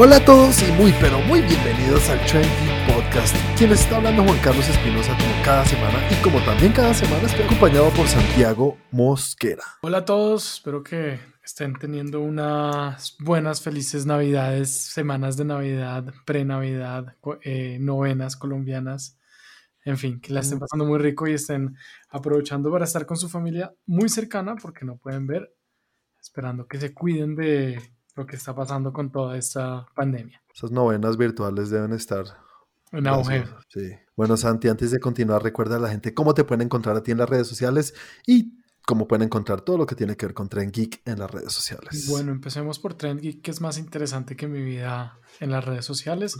Hola a todos y muy pero muy bienvenidos al Trendy Podcast. Quien les está hablando Juan Carlos Espinosa como cada semana y como también cada semana estoy acompañado por Santiago Mosquera. Hola a todos, espero que estén teniendo unas buenas, felices navidades, semanas de Navidad, pre-Navidad, eh, novenas colombianas. En fin, que la estén pasando muy rico y estén aprovechando para estar con su familia muy cercana porque no pueden ver, esperando que se cuiden de lo que está pasando con toda esta pandemia. Esas novenas virtuales deben estar en auge. Sí. Bueno, Santi, antes de continuar, recuerda a la gente cómo te pueden encontrar a ti en las redes sociales y cómo pueden encontrar todo lo que tiene que ver con Trend Geek en las redes sociales. Bueno, empecemos por Trend Geek, que es más interesante que mi vida en las redes sociales.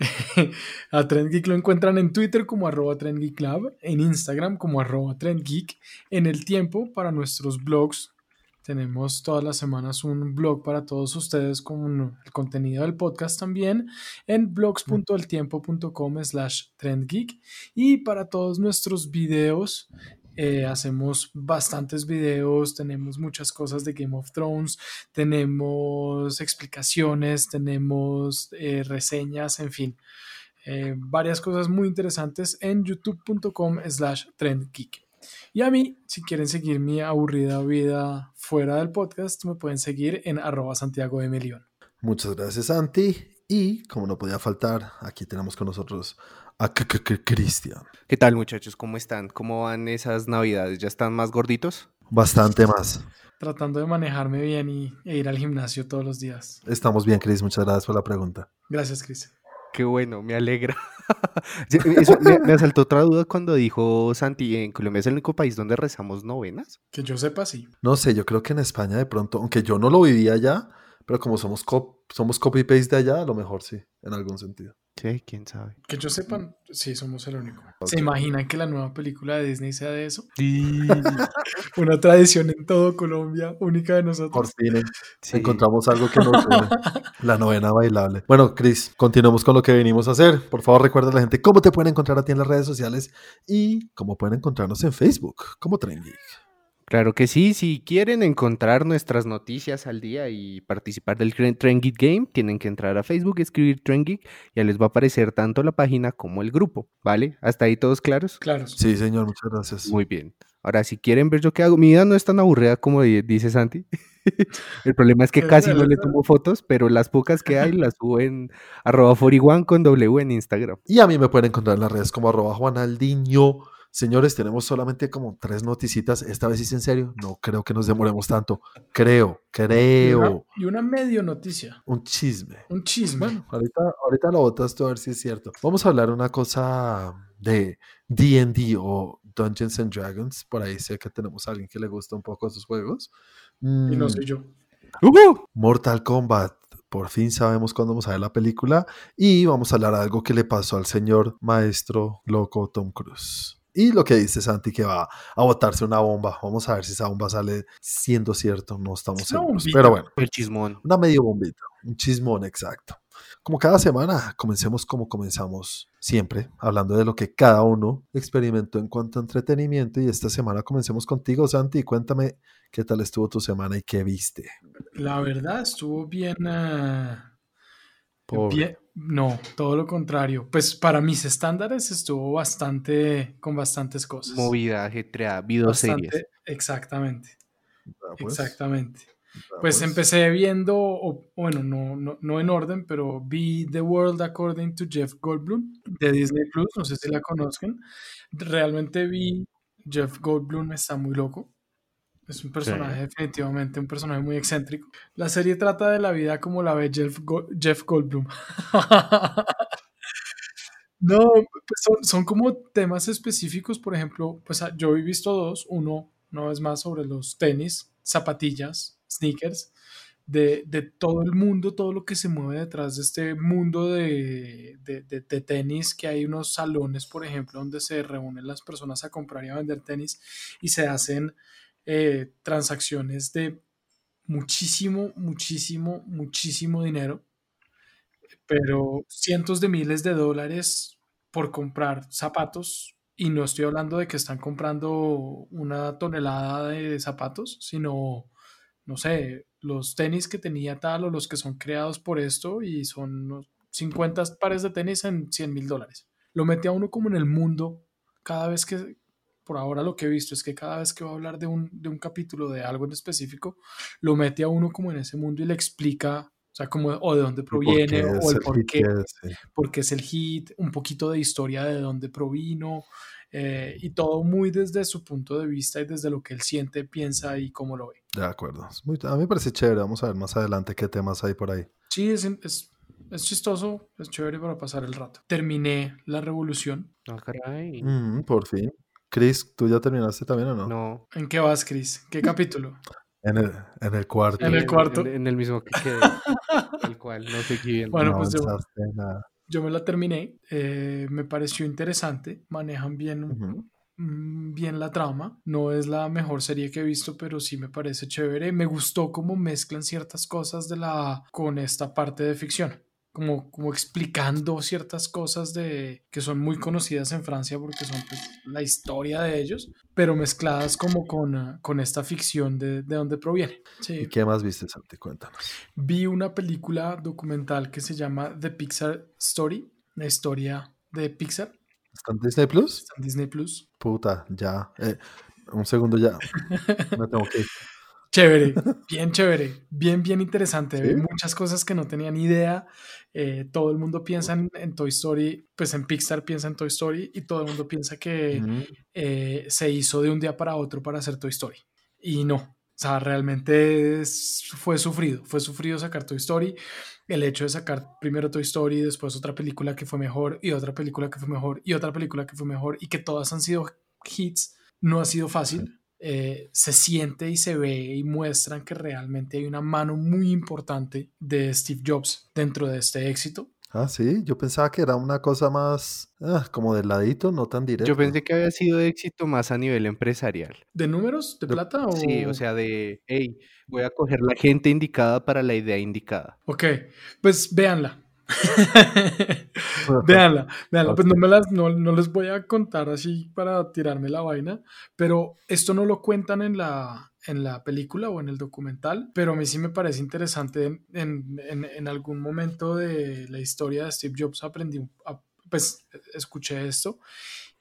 a Trend Geek lo encuentran en Twitter como arroba Trend Geek Lab, en Instagram como arroba Trend Geek, en el tiempo para nuestros blogs tenemos todas las semanas un blog para todos ustedes con el contenido del podcast también en blogs.eltiempo.com slash trendgeek. Y para todos nuestros videos, eh, hacemos bastantes videos, tenemos muchas cosas de Game of Thrones, tenemos explicaciones, tenemos eh, reseñas, en fin, eh, varias cosas muy interesantes en youtube.com slash trendgeek. Y a mí, si quieren seguir mi aburrida vida fuera del podcast, me pueden seguir en arroba Santiago de Melión. Muchas gracias, Santi. Y como no podía faltar, aquí tenemos con nosotros a Cristian. ¿Qué tal, muchachos? ¿Cómo están? ¿Cómo van esas navidades? ¿Ya están más gorditos? Bastante más. Tratando de manejarme bien y, e ir al gimnasio todos los días. Estamos bien, Cris. Muchas gracias por la pregunta. Gracias, Cris. Qué bueno, me alegra. Eso me, me, asaltó otra duda cuando dijo Santi, ¿en Colombia es el único país donde rezamos novenas? Que yo sepa, sí. No sé, yo creo que en España de pronto, aunque yo no lo vivía allá, pero como somos, somos copy-paste de allá, a lo mejor sí, en algún sentido. Quién sabe. Que yo sepa, sí, somos el único. ¿Se imaginan que la nueva película de Disney sea de eso? Sí. Una tradición en todo Colombia, única de nosotros. Por fin encontramos algo que nos une. la novena bailable. Bueno, Chris, continuamos con lo que venimos a hacer. Por favor, recuerda a la gente cómo te pueden encontrar a ti en las redes sociales y cómo pueden encontrarnos en Facebook, como Trendy. Claro que sí, si quieren encontrar nuestras noticias al día y participar del Trend Geek Game, tienen que entrar a Facebook, escribir Trend Geek, ya les va a aparecer tanto la página como el grupo, ¿vale? ¿Hasta ahí todos claros? Claro. Sí, señor, muchas gracias. Muy bien. Ahora, si quieren ver yo qué hago, mi vida no es tan aburrida como dice Santi. el problema es que casi no le tomo fotos, pero las pocas que hay las subo en arroba 41 con W en Instagram. Y a mí me pueden encontrar en las redes como arroba Juanaldiño Señores, tenemos solamente como tres noticitas. Esta vez sí es en serio. No creo que nos demoremos tanto. Creo, creo. Y una, medio noticia. Un chisme. Un chisme. Bueno, ahorita, ahorita lo botas tú a ver si es cierto. Vamos a hablar una cosa de DD o Dungeons and Dragons. Por ahí sé que tenemos a alguien que le gusta un poco esos juegos. Y no mm. soy yo. Mortal Kombat por fin sabemos cuándo vamos a ver la película y vamos a hablar de algo que le pasó al señor maestro loco Tom Cruise. Y lo que dice Santi que va a botarse una bomba. Vamos a ver si esa bomba sale siendo cierto. No estamos seguros. Pero bueno. El chismón. Una medio bombita. Un chismón, exacto. Como cada semana, comencemos como comenzamos siempre, hablando de lo que cada uno experimentó en cuanto a entretenimiento. Y esta semana comencemos contigo, Santi. Cuéntame qué tal estuvo tu semana y qué viste. La verdad, estuvo bien. Uh no, todo lo contrario. Pues para mis estándares estuvo bastante, con bastantes cosas. Movida, ajetreada, video series. Exactamente. Ah, pues. Exactamente. Ah, pues, pues, empecé viendo, bueno, no, no, no, en orden, pero vi The World According to Jeff Goldblum de Disney Plus, no sé si la conozcan. Realmente vi Jeff Goldblum, está muy loco. Es un personaje, definitivamente, un personaje muy excéntrico. La serie trata de la vida como la ve Jeff, Goldblum. no, pues son, como temas específicos, por ejemplo, pues ah, yo he visto dos. Uno, no es más sobre los tenis, zapatillas, sneakers, de, todo el mundo, todo lo que se mueve detrás de este mundo de, de, tenis, que hay unos salones, por ejemplo, donde se reúnen las personas a comprar y a vender tenis y se hacen eh, transacciones de muchísimo, muchísimo, muchísimo dinero, pero cientos de miles de dólares por comprar zapatos. Y no estoy hablando de que están comprando una tonelada de zapatos, sino, no sé, los tenis que tenía tal o los que son creados por esto y son unos 50 pares de tenis en 100 mil dólares. Lo mete a uno como en el mundo cada vez que, por ahora lo que he visto es que cada vez que va a hablar de un, de un capítulo de algo en específico, lo mete a uno como en ese mundo y le explica, o sea, como o de dónde proviene, o el por qué, porque es el hit, un poquito de historia de dónde provino, eh, y todo muy desde su punto de vista y desde lo que él siente, piensa y cómo lo ve. De acuerdo. a mí me parece chévere. Vamos a ver más adelante qué temas hay por ahí. Sí, es, es, es chistoso, es chévere para pasar el rato. Terminé la revolución. Ah, caray. Mm, por fin. Chris, ¿tú ya terminaste también o no? No. ¿En qué vas, Chris? ¿Qué capítulo? En el, en el cuarto. En el cuarto. En, el mismo que quedé. el cual no sé quién. Bueno, pues yo, yo, me la terminé. Eh, me pareció interesante. Manejan bien, mm, bien la trama. No es la mejor serie que he visto, pero sí me parece chévere. Me gustó cómo mezclan ciertas cosas de la con esta parte de ficción como, como explicando ciertas cosas de, que son muy conocidas en Francia porque son pues, la historia de ellos, pero mezcladas como con, ah, con esta ficción de, de dónde proviene. ¿Y qué más viste, Santi? Cuéntanos. Vi una película documental que se llama The Pixar Story, la historia de Pixar. ¿Está en Disney Plus? Está en Disney Plus. Puta, ya. Eh, un segundo ya. Me tengo que Chévere, bien chévere, bien, bien interesante. Muchas cosas que no tenía ni idea. Eh, todo el mundo piensa en, Toy Story, pues en Pixar piensa en Toy Story y todo el mundo piensa que eh, se hizo de un día para otro para hacer Toy Story. Y no, o sea, realmente fue sufrido, fue sufrido sacar Toy Story. El hecho de sacar primero Toy Story, después otra película que fue mejor y otra película que fue mejor y otra película que fue mejor y que todas han sido hits, no ha sido fácil. Eh, se siente y se ve y muestran que realmente hay una mano muy importante de Steve Jobs dentro de este éxito. Ah, sí, yo pensaba que era una cosa más ah, como de ladito, no tan directo. Yo pensé que había sido éxito más a nivel empresarial. ¿De números? ¿De plata? O... Sí, o sea, de, hey, voy a coger la gente indicada para la idea indicada. Ok, pues véanla. véanla, véanla. Pues no, me las, no, no, les voy a contar así para tirarme la vaina, pero esto no lo cuentan en la, en la película o en el documental, pero a mí sí me parece interesante. En, en, algún momento de la historia de Steve Jobs aprendí, pues escuché esto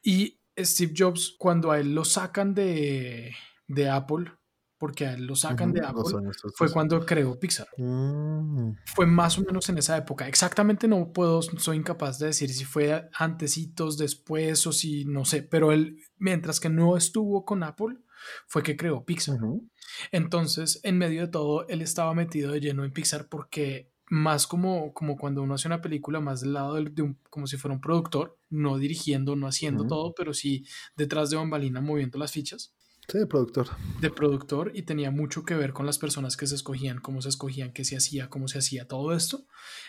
y Steve Jobs, cuando a él lo sacan de, de Apple, porque a él lo sacan de Apple, fue cuando creó Pixar. Mm. Fue más o menos en esa época. Exactamente no puedo, soy incapaz de decir si fue antecitos, después o si no sé, pero él, mientras que no estuvo con Apple, fue que creó Pixar. Entonces, en medio de todo, él estaba metido de lleno en Pixar porque más como, como cuando uno hace una película, más del lado de, un, como si fuera un productor, no dirigiendo, no haciendo todo, pero sí detrás de bambalina moviendo las fichas. Sí, de productor. De productor y tenía mucho que ver con las personas que se escogían, cómo se escogían, qué se hacía, cómo se hacía todo esto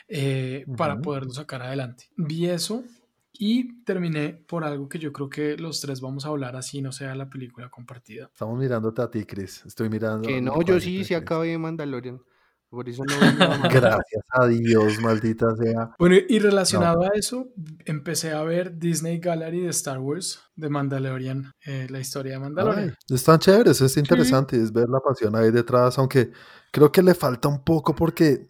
eh, para poderlo sacar adelante. Vi eso y terminé por algo que yo creo que los tres vamos a hablar así no sea la película compartida. Estamos mirándote a ti, Chris. Estoy mirando. Que no, yo sí, sí acabé de Mandalorian. Por eso no. Gracias a Dios, maldita sea. Bueno, y relacionado a eso, empecé a ver Disney Gallery de Star Wars, de Mandalorian, eh, la historia de Mandalorian. están chéveres, es interesante, es ver la pasión ahí detrás, aunque creo que le falta un poco porque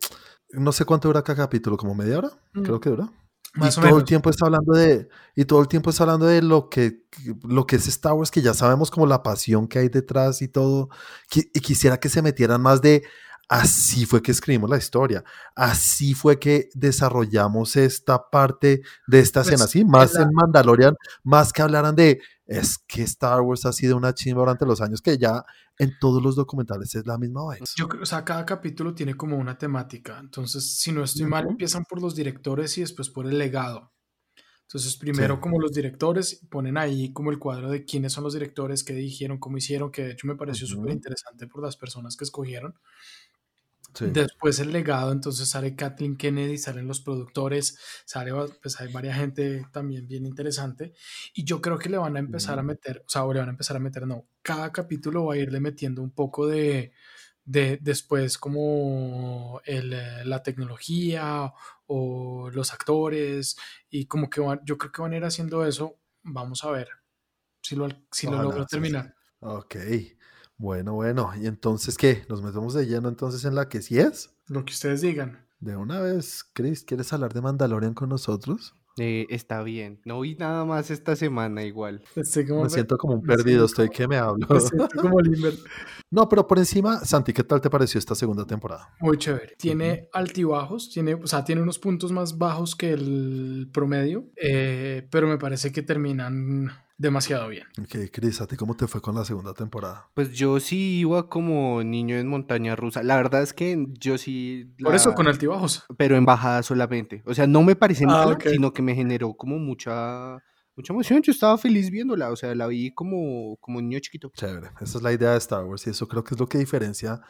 no sé cuánto dura cada capítulo, como media hora, mm. creo que dura. Más y todo el tiempo está hablando de y todo el tiempo está hablando de lo que lo que es Star Wars que ya sabemos como la pasión que hay detrás y todo y quisiera que se metieran más de Así fue que escribimos la historia, así fue que desarrollamos esta parte de esta escena, pues, ¿sí? Más en Mandalorian, más que hablaran de, es que Star Wars ha sido una chimba durante los años, que ya en todos los documentales es la misma vaina. Yo creo, o sea, cada capítulo tiene como una temática, entonces, si no estoy mal, empiezan por los directores y después por el legado. Entonces, primero como los directores, ponen ahí como el cuadro de quiénes son los directores, qué dijeron, cómo hicieron, que de hecho me pareció súper interesante por las personas que escogieron. Después el legado, entonces sale Kathleen Kennedy, salen los productores, sale, pues hay varias gente también bien interesante. Y yo creo que le van a empezar a meter, o sea, le van a empezar a meter, no, cada capítulo va a irle metiendo un poco de, de después como el, eh, la tecnología o los actores y como que yo creo que van a ir haciendo eso. Vamos a ver si lo, si lo logro terminar. Ok. Bueno, bueno. ¿Y entonces qué? ¿Nos metemos de lleno entonces en la que sí es? Lo que ustedes digan. De una vez, Chris, ¿quieres hablar de Mandalorian con nosotros? Eh, está bien. No vi nada más esta semana igual. Estoy como, Me siento como un perdido, estoy que me hablo. me siento como Limber. No, pero por encima, Santi, ¿qué tal te pareció esta segunda temporada? Muy chévere. Tiene altibajos, tiene, o sea, tiene unos puntos más bajos que el promedio, eh, pero me parece que terminan demasiado bien. Ok, Chris, ¿a ti cómo te fue con la segunda temporada? Pues yo sí iba como niño en montaña rusa. La verdad es que yo sí. Por eso con altibajos. Pero en bajada solamente. O sea, no me parece Ah, mala, ok. sino que me generó como mucha, mucha emoción. Yo estaba feliz viéndola. O sea, la vi como, como niño chiquito. Chévere, esa es la idea de Star Wars y eso creo que es lo que diferencia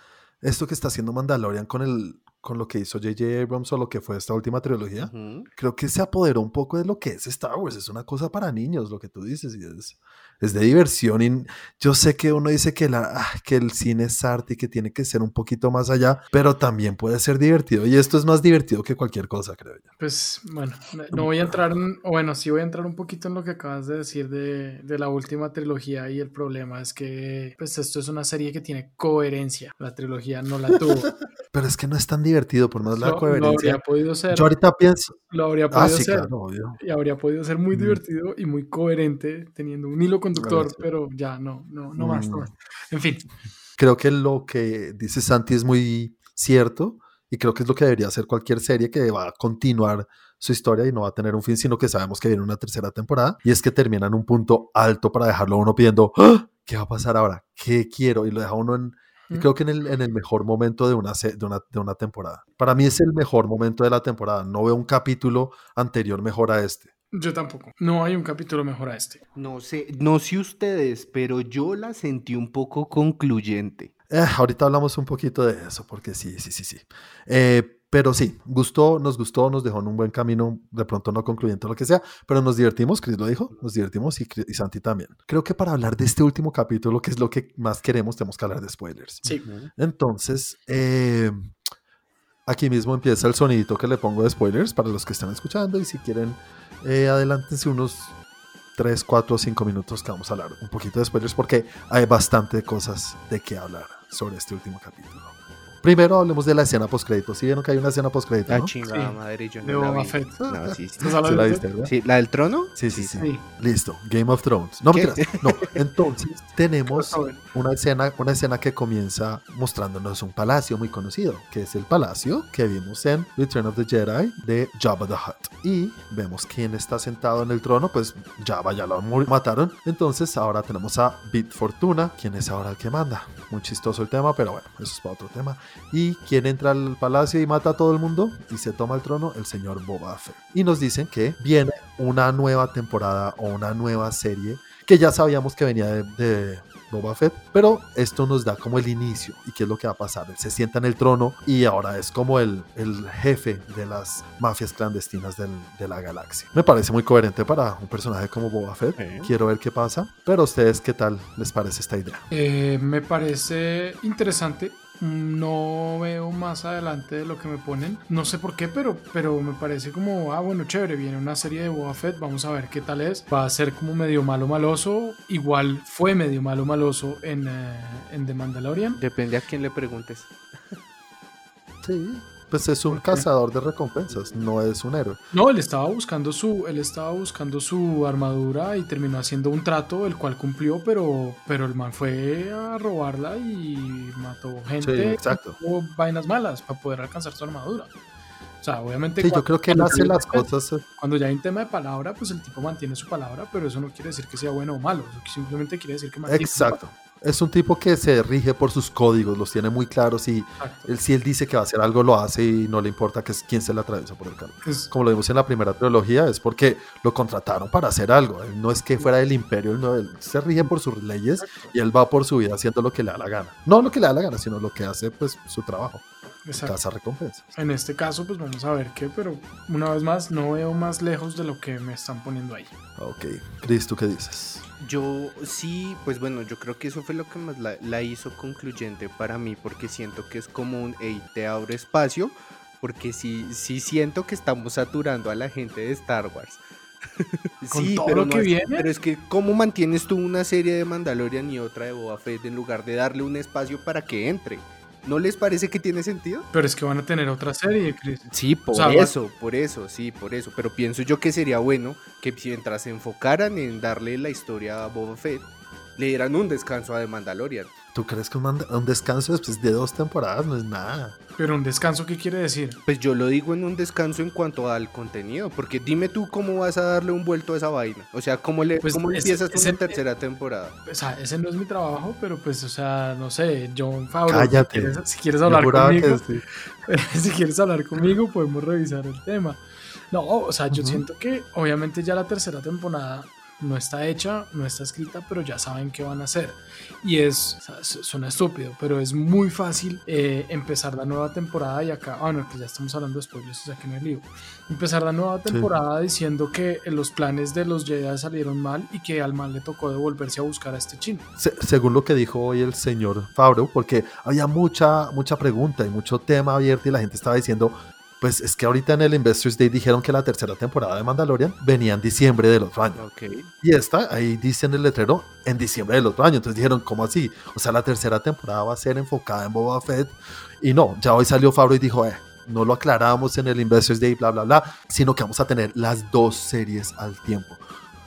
esto que está haciendo Mandalorian con, el, con lo que hizo J.J. Abrams o lo que fue esta última trilogía. Creo que se apoderó un poco de lo que es Star Wars, es una cosa para niños, lo que tú dices, y es, es de diversión. Y yo sé que uno dice que, la, ah, que el cine es arte y que tiene que ser un poquito más allá, pero también puede ser divertido. Y esto es más divertido que cualquier cosa, creo yo. Pues bueno, no- no voy a entrar en, bueno, sí voy a entrar un poquito en lo que acabas de decir de, de la última trilogía y el problema es que pues esto es una serie que tiene coherencia, la trilogía no la tuvo. Pero es que no es tan divertido, por más la Lo, lo coherencia. habría podido ser, Yo ahorita pienso, lo habría ah, podido sí, claro, obvio. y habría podido ser muy Mm. divertido y muy coherente teniendo un hilo conductor, pero ya no, no, no más, no Mm. más. En fin, creo que lo que dice Santi es muy cierto y creo que es lo que debería hacer cualquier serie que va a continuar su historia y no va a tener un fin, sino que sabemos que viene una tercera temporada y es que termina en un punto alto para dejarlo uno pidiendo, "¡Ah! ¿qué va a pasar ahora? ¿Qué quiero? Y lo deja uno en, y creo que en el, en el mejor momento de una, de, una, de una temporada. Para mí es el mejor momento de la temporada. No veo un capítulo anterior mejor a este. yo tampoco. No hay un capítulo mejor a este. No sé, no sé ustedes, pero yo la sentí un poco concluyente. Eh, ahorita hablamos un poquito de eso, porque sí, sí, sí, sí. Eh, pero sí, gustó, nos gustó, nos dejó en un buen camino, de pronto no concluyente o lo que sea, pero nos divertimos, Chris lo dijo, nos divertimos y, y Santi también. Creo que para hablar de este último capítulo, que es lo que más queremos, tenemos que hablar de spoilers. Sí. Entonces, eh, aquí mismo empieza el sonidito que le pongo de spoilers para los que están escuchando y si quieren, eh, adelántense unos 3, 4, 5 minutos que vamos a hablar un poquito de spoilers porque hay bastante cosas de qué hablar sobre este último capítulo. Primero hablemos de la escena postcréditos. ¿Sí vieron que hay una escena postcrédito? La ¿no? chingada Sí. madre, yo De no la vi. No, sí, sí. ¿Estás hablando ¿Sí la de viste? Sí, ¿La del trono? Sí, sí, sí, Sí. Listo. Game of Thrones. No, mentiras. No. Entonces tenemos una escena, una escena que comienza mostrándonos un palacio muy conocido, que es el palacio que vimos en Return of the Jedi de Jabba the Hutt. Y vemos quién está sentado en el trono, pues Jabba ya lo mataron. Entonces ahora tenemos a Bit Fortuna, quien es ahora el que manda. Muy chistoso el tema, pero bueno, eso es para otro tema. ¿Y quién entra al palacio y mata a todo el mundo? Y se toma el trono, el señor Boba Fett. Y nos dicen que viene una nueva temporada o una nueva serie que ya sabíamos que venía de, de Boba Fett, pero esto nos da como el inicio y qué es lo que va a pasar. Él se sienta en el trono y ahora es como el, el jefe de las mafias clandestinas del- de la galaxia. Me parece muy coherente para un personaje como Boba Fett. Sí. Quiero ver qué pasa, pero a ustedes qué tal les parece esta idea. Eh, me parece interesante. No veo más adelante de lo que me ponen. No sé por qué, pero, pero me parece como, ah, bueno, chévere, viene una serie de Boba Fett, vamos a ver qué tal es. Va a ser como medio malo maloso. Igual fue medio malo maloso en, eh, en The Mandalorian. Depende a quién le preguntes. Sí, pues es un cazador de recompensas, no es un héroe. No, él estaba buscando su, él estaba buscando su armadura y terminó haciendo un trato, el cual cumplió, pero, pero el man fue a robarla y mató gente, Sí, exacto. o vainas malas para poder alcanzar su armadura. O sea, obviamente Sí, yo cuando- creo que él hace las cosas eh, Cuando ya hay un tema de palabra, pues el tipo mantiene su palabra, pero eso no quiere decir que sea bueno o malo, eso simplemente quiere decir que mantiene su Exacto. Es un tipo que se rige por sus códigos, los tiene muy claros y él, si él dice que va a hacer algo, lo hace y no le importa que es quién se le atraviesa por el. Es- Como lo vimos en la primera trilogía, es porque lo contrataron para hacer algo. Él no es que fuera del imperio, él, no- él se rige por sus leyes y él va por su vida haciendo lo que le da la gana. No lo que le da la gana, sino lo que hace, pues, su trabajo. exacto. Caza recompensas. En este caso, pues vamos a ver qué, pero una vez más, no veo más lejos de lo que me están poniendo ahí. Ok. Chris, ¿tú qué dices? Yo sí, pues bueno, yo creo que eso fue lo que más la, la hizo concluyente para mí, porque siento que es como un, hey, te abro espacio, porque sí, sí siento que estamos saturando a la gente de Star Wars. Con Sí, todo pero, lo no que es- viene. pero es que, ¿cómo mantienes tú una serie de Mandalorian y otra de Boba Fett en lugar de darle un espacio para que entre? ¿No les parece que tiene sentido? Pero es que van a tener otra serie, Chris. Sí, por sea, va- eso, por eso, sí, por eso. Pero pienso yo que sería bueno que mientras se enfocaran en darle la historia a Boba Fett, le dieran un descanso a The Mandalorian. ¿Tú crees que un, descanso después de dos temporadas no es nada? Pero un descanso, ¿qué quiere decir? Pues yo lo digo en un descanso en cuanto al contenido, porque dime tú cómo vas a darle un vuelto a esa vaina. O sea, ¿cómo, le, Pues cómo empiezas es una el- tercera temporada? O sea, ese no es mi trabajo, pero pues, o sea, no sé, John Favreau, Cállate. Si quieres, si quieres Yo hablar conmigo, sí. si quieres hablar conmigo, podemos revisar el tema. No, o sea, yo siento que obviamente ya la tercera temporada no está hecha, no está escrita, pero ya saben qué van a hacer. Y es, suena estúpido, pero es muy fácil eh, empezar la nueva temporada y acá, ah, no, que ya estamos hablando de spoilers, o sea que no hay lío. Empezar la nueva temporada diciendo que los planes de los Jedi salieron mal y que al mal le tocó devolverse a buscar a este chino. Se- según lo que dijo hoy el señor Fabro, porque había mucha, mucha pregunta y mucho tema abierto y la gente estaba diciendo, pues es que ahorita en el Investors Day dijeron que la tercera temporada de Mandalorian venía en diciembre del otro año. Y esta, ahí dice en el letrero, en diciembre del otro año. Entonces dijeron, ¿cómo así? O sea, la tercera temporada va a ser enfocada en Boba Fett. Y no, ya hoy salió Fabro y dijo, eh, no lo aclaramos en el Investors Day, bla, bla, bla, sino que vamos a tener las dos series al tiempo.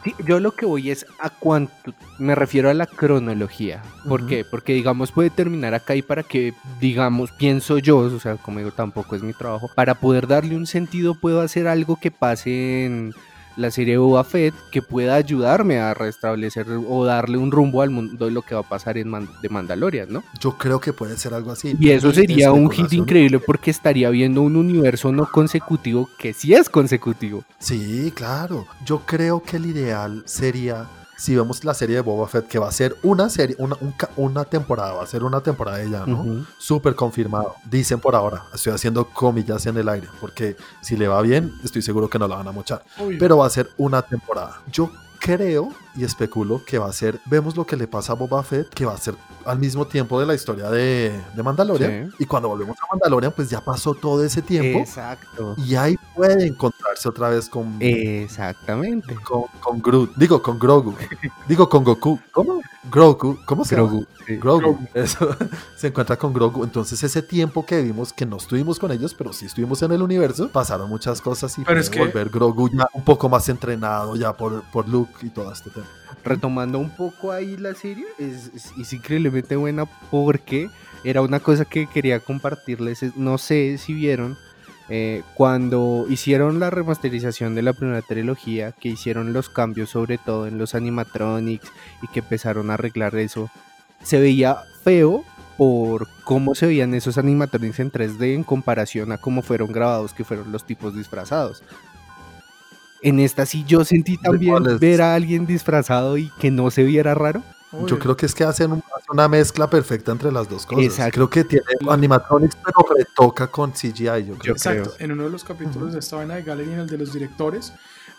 Sí, yo lo que voy es a cuánto, me refiero a la cronología. ¿Por qué? Porque digamos puede terminar acá y para que, digamos, pienso yo, o sea, como digo, tampoco es mi trabajo, para poder darle un sentido puedo hacer algo que pase en la serie Boba Fett que pueda ayudarme a restablecer o darle un rumbo al mundo de lo que va a pasar en Man- de Mandalorian, ¿no? Yo creo que puede ser algo así. Y eso sería un hit increíble porque estaría viendo un universo no consecutivo que sí es consecutivo. Sí, claro. Yo creo que el ideal sería, si vemos la serie de Boba Fett, que va a ser una serie, una, un una temporada, va a ser una temporada de ya, ¿no? Ujú. Súper confirmado. Dicen por ahora, estoy haciendo comillas en el aire, porque si le va bien, estoy seguro que no la van a mochar. Pero va a ser una temporada. Yo creo y especulo que va a ser, vemos lo que le pasa a Boba Fett, que va a ser al mismo tiempo de la historia de, de Mandalorian. Sí. Y cuando volvemos a Mandalorian, pues ya pasó todo ese tiempo. Exacto. Y ahí puede encontrarse otra vez con, Exactamente. con, con Groot. Digo, con Grogu. Digo, con Goku. ¿Cómo? Grogu. ¿Cómo se llama? Grogu. sí. Grogu. Grogu. Eso. se encuentra con Grogu. Entonces, ese tiempo que vimos, que no estuvimos con ellos, pero sí estuvimos en el universo, pasaron muchas cosas y Pero puede es que- volver Grogu ya un poco más entrenado ya por, por Luke y todo este tema. Retomando un poco ahí la serie, es, es- es increíblemente buena porque era una cosa que quería compartirles. es- No sé si vieron eh, cuando hicieron la remasterización de la primera trilogía, que hicieron los cambios sobre todo en los animatronics y que empezaron a arreglar eso, se veía feo por cómo se veían esos animatronics en 3D en comparación a cómo fueron grabados, que fueron los tipos disfrazados. En esta sí yo sentí también ver a alguien disfrazado y que no se viera raro. Obvio. Yo creo que es que hacen un- hacen una mezcla perfecta entre las dos cosas. Exacto. Creo que tiene animatronics, pero retoca con CGI, yo creo. Yo Exacto, creo. en uno de los capítulos de esta vaina de Gallery, en el de los directores,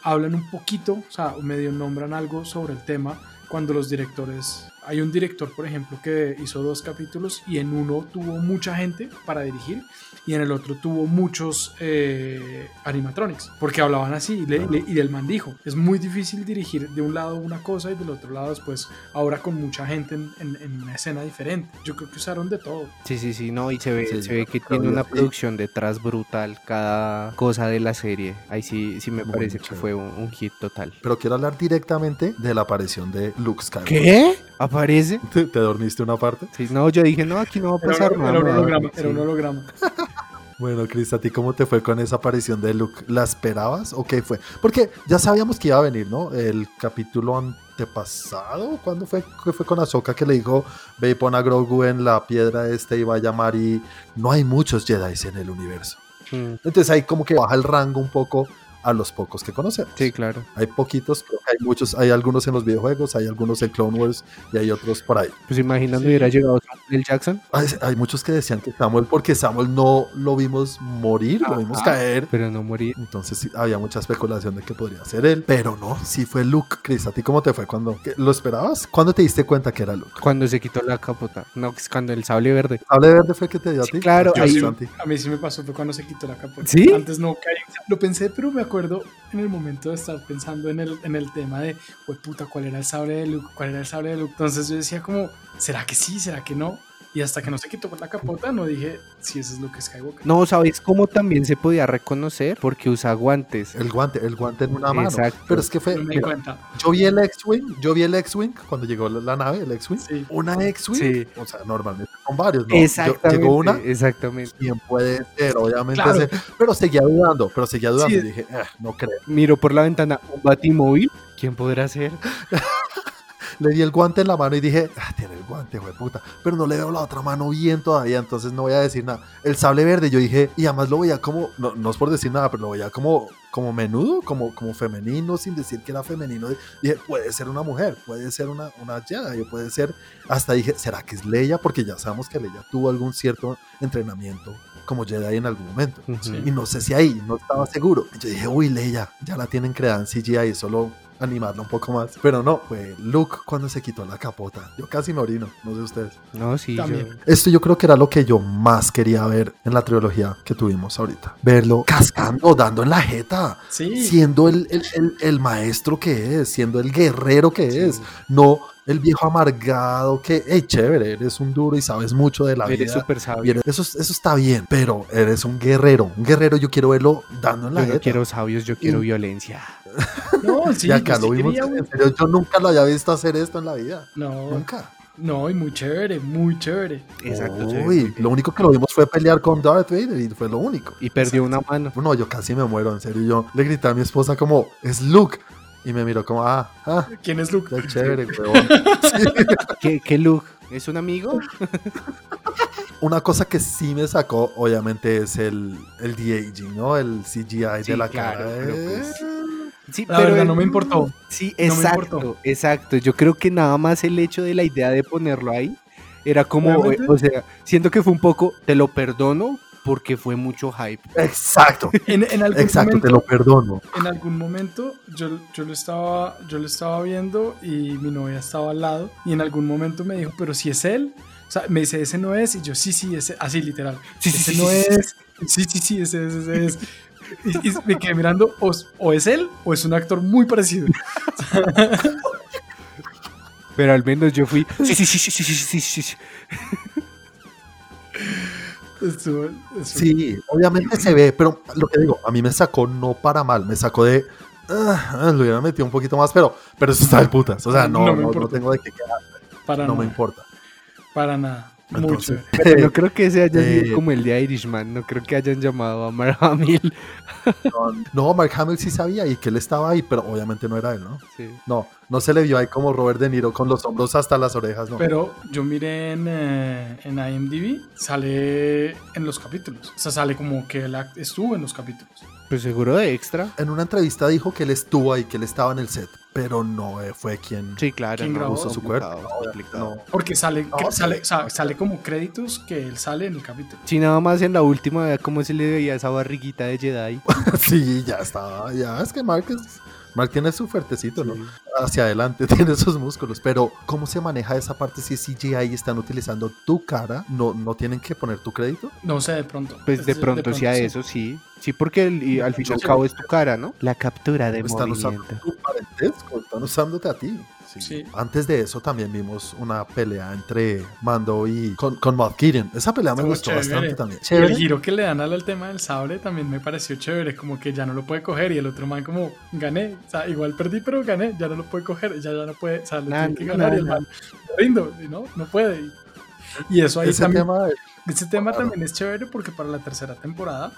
hablan un poquito, o sea, medio nombran algo sobre el tema cuando los directores... Hay un director, por ejemplo, que hizo dos capítulos y en uno tuvo mucha gente para dirigir y en el otro tuvo muchos eh, animatronics, porque hablaban así y, le- le- y el man dijo, es muy difícil dirigir de un lado una cosa y del otro lado después, ahora con mucha gente en, en- en una escena diferente. Yo creo que usaron de todo. Sí, sí, sí, no, y se ve, Sí, se ve que tiene una producción detrás brutal cada cosa de la serie. Ahí sí, sí me Muy parece que fue un, un hit total. Pero quiero hablar directamente de la aparición de Luke Skywalker. ¿Qué? ¿Aparece? ¿Te, te dormiste una parte? Sí, no, yo dije, no, aquí no va a pasar nada. era un holograma, Sí. era un holograma. Bueno, Chris, ¿a ti cómo te fue con esa aparición de Luke? ¿La esperabas o qué fue? Porque ya sabíamos que iba a venir, ¿no? El capítulo antepasado, ¿cuándo fue? Que fue con Ahsoka que le dijo, ve y pon a Grogu en la piedra este y va a llamar y no hay muchos Jedi en el universo. Mm, Entonces ahí como que baja el rango un poco a los pocos que conocemos. Sí, claro. Hay poquitos, pero hay muchos, hay algunos en los videojuegos, hay algunos en Clone Wars y hay otros por ahí. Pues imaginando Sí. hubiera llegado Sam Samuel Jackson. Hay, hay muchos que decían que Samuel, porque Samuel no lo vimos morir, lo vimos Ajá. caer. Pero no morir. Entonces sí, había mucha especulación de que podría ser él, pero no, sí fue Luke. Chris, ¿a ti cómo te fue cuando ¿qué- lo esperabas? ¿Cuándo te diste cuenta que era Luke? Cuando se quitó la capota. No, es cuando el sable verde. ¿Sable verde fue el que te dio a ti? claro, ahí-. A mí sí me pasó, fue cuando se quitó la capota. ¿Sí? Antes no caí. Lo pensé, pero me acuerdo en el momento de estar pensando en el, en el tema de, puta, ¿cuál era el sable de Luke? ¿Cuál era el sable de Luke? Entonces yo decía como, ¿será que sí? ¿Será que no? Y hasta que no se quitó la capota, no dije si ese es Luke Skywalker. No, ¿sabes cómo también se podía reconocer? Porque usa guantes. El guante, el guante en una mano. Exacto. Pero es que fue, No me di mira, cuenta. yo vi el X-Wing, yo vi el X-Wing cuando llegó la, la nave, el X-Wing. Sí. Una X-Wing, Sí. o sea, normalmente son varios, ¿no? Yo- Exactamente. llegó una, Exactamente. bien puede ser, obviamente, Claro. ser, pero seguía dudando, pero seguía dudando Sí. y dije, "Eh, no creo. Miro por la ventana un batimóvil. ¿Quién podrá ser? Le di el guante en la mano y dije, ah, tiene el guante, güey, puta. Pero no le veo la otra mano bien todavía, entonces no voy a decir nada. El sable verde, yo dije, y además lo veía como, no, no es por decir nada, pero lo veía como, como menudo, como, como femenino, sin decir que era femenino. Dije, puede ser una mujer, puede ser una, una Jedi, puede ser. Hasta dije, ¿será que es Leia? Porque ya sabemos que Leia tuvo algún cierto entrenamiento como Jedi en algún momento. Y no sé si ahí, no estaba seguro. Yo dije, uy, Leia, ya la tienen creada en CGI, solo animarla un poco más. Pero no, fue Luke cuando se quitó la capota. Yo casi me orino, no sé ustedes. No, sí, yo- También. Esto yo creo que era lo que yo más quería ver en la trilogía que tuvimos ahorita. Verlo cascando, dando en la jeta, Sí. siendo el, el- el- el maestro que es, siendo el guerrero que es, no el viejo amargado que, hey, chévere, eres un duro y sabes mucho de la Eres vida. súper Y sabio. eres- eso, eso está bien, pero eres un guerrero. Un guerrero yo quiero verlo dando en la Yo no quiero sabios, yo quiero Y- violencia. No, sí, y acá yo sí lo vimos. quería un- en serio, yo nunca lo había visto hacer esto en la vida. No, Nunca. no, y muy chévere, muy chévere. Exacto. Uy, lo único que lo vimos fue pelear con Darth Vader y fue lo único. Y perdió una mano. No, yo casi me muero, en serio. Yo le grité a mi esposa como, es Luke. Y me miró como, ah, ah, ¿Quién es Luke? qué chévere, huevón. Sí. ¿Qué, qué look? ¿Es un amigo? Una cosa que sí me sacó, obviamente, es el, el de-aging, ¿no? El CGI Sí, de la claro, cara. pero Eh, pues- Sí, La verdad, el- no me importó. Sí, No exacto, importó. exacto. Yo creo que nada más el hecho de la idea de ponerlo ahí era como, o sea, siento que fue un poco, te lo perdono porque fue mucho hype. Exacto. en, en algún Exacto, te lo perdono. En algún momento yo, yo, lo estaba, yo lo estaba viendo y mi novia estaba al lado y en algún momento me dijo, pero si es él. O sea, me dice, ese no es. Y yo, sí, sí, ese, así literal. Ese no es. Sí, sí, sí, ese, es. Y, me quedé mirando, o, o, es él o es un actor muy parecido. Pero al menos yo fui. Sí, sí, sí, sí, sí, sí, sí. Estuvo- estuvo- Sí, obviamente se ve, pero lo que digo, a mí me sacó no para mal, me sacó de. ah, lo hubiera metido un poquito más, pero, pero eso está de putas. O sea, no, No tengo de qué quedar, para no nada, me importa. para nada. Entonces, chévere. No creo que ese haya sido Eh, como el de Irishman, no creo que hayan llamado a Mark Hamill. no, Mark Hamill sí sabía y que él estaba ahí, pero obviamente no era él, ¿no? Sí. No, no se le vio ahí como Robert De Niro con los hombros hasta las orejas, no. Pero yo miré en, eh, en IMDb, sale en los capítulos. O sea, sale como que él act- estuvo en los capítulos. Pues seguro de extra. En una entrevista dijo que él estuvo ahí, que él estaba en el set, pero no eh, fue quien Sí, claro. ¿Quién no, grabó? su complicado, cuerpo. No, complicado. no. Porque sale, No, que- sí. sale, sale como créditos que él sale en el capítulo. Sí, nada más en la última, cómo se le veía esa barriguita de Jedi. Sí, ya estaba, ya es que Mark, es- Mark tiene su fuertecito, ¿no? Sí. hacia adelante, tiene esos músculos, pero ¿cómo se maneja esa parte si es CGI y están utilizando tu cara? ¿No, no tienen que poner tu crédito? No sé, de pronto. Pues Es de pronto sí a sí. eso, sí. Sí, porque el- y al fin y al cabo es tu cara, ¿no? La captura de Están usando movimiento. tu parentesco, están usándote a ti. Sí. Sí. Antes de eso también vimos una pelea entre Mando y con, con Moff Gideon. Esa pelea me Estuvo gustó chévere. bastante también. El giro que le dan al, al tema del sable también me pareció chévere, como que ya no lo puede coger y el otro man como gané, o sea, igual perdí pero gané, ya no lo puede coger, ya ya no puede, o sea, lo Nah, tiene que nah, ganar y el nah. man "Me rindo, y no, no puede. Y, y eso ahí Ese también, tema, ese tema claro. también es chévere porque para la tercera temporada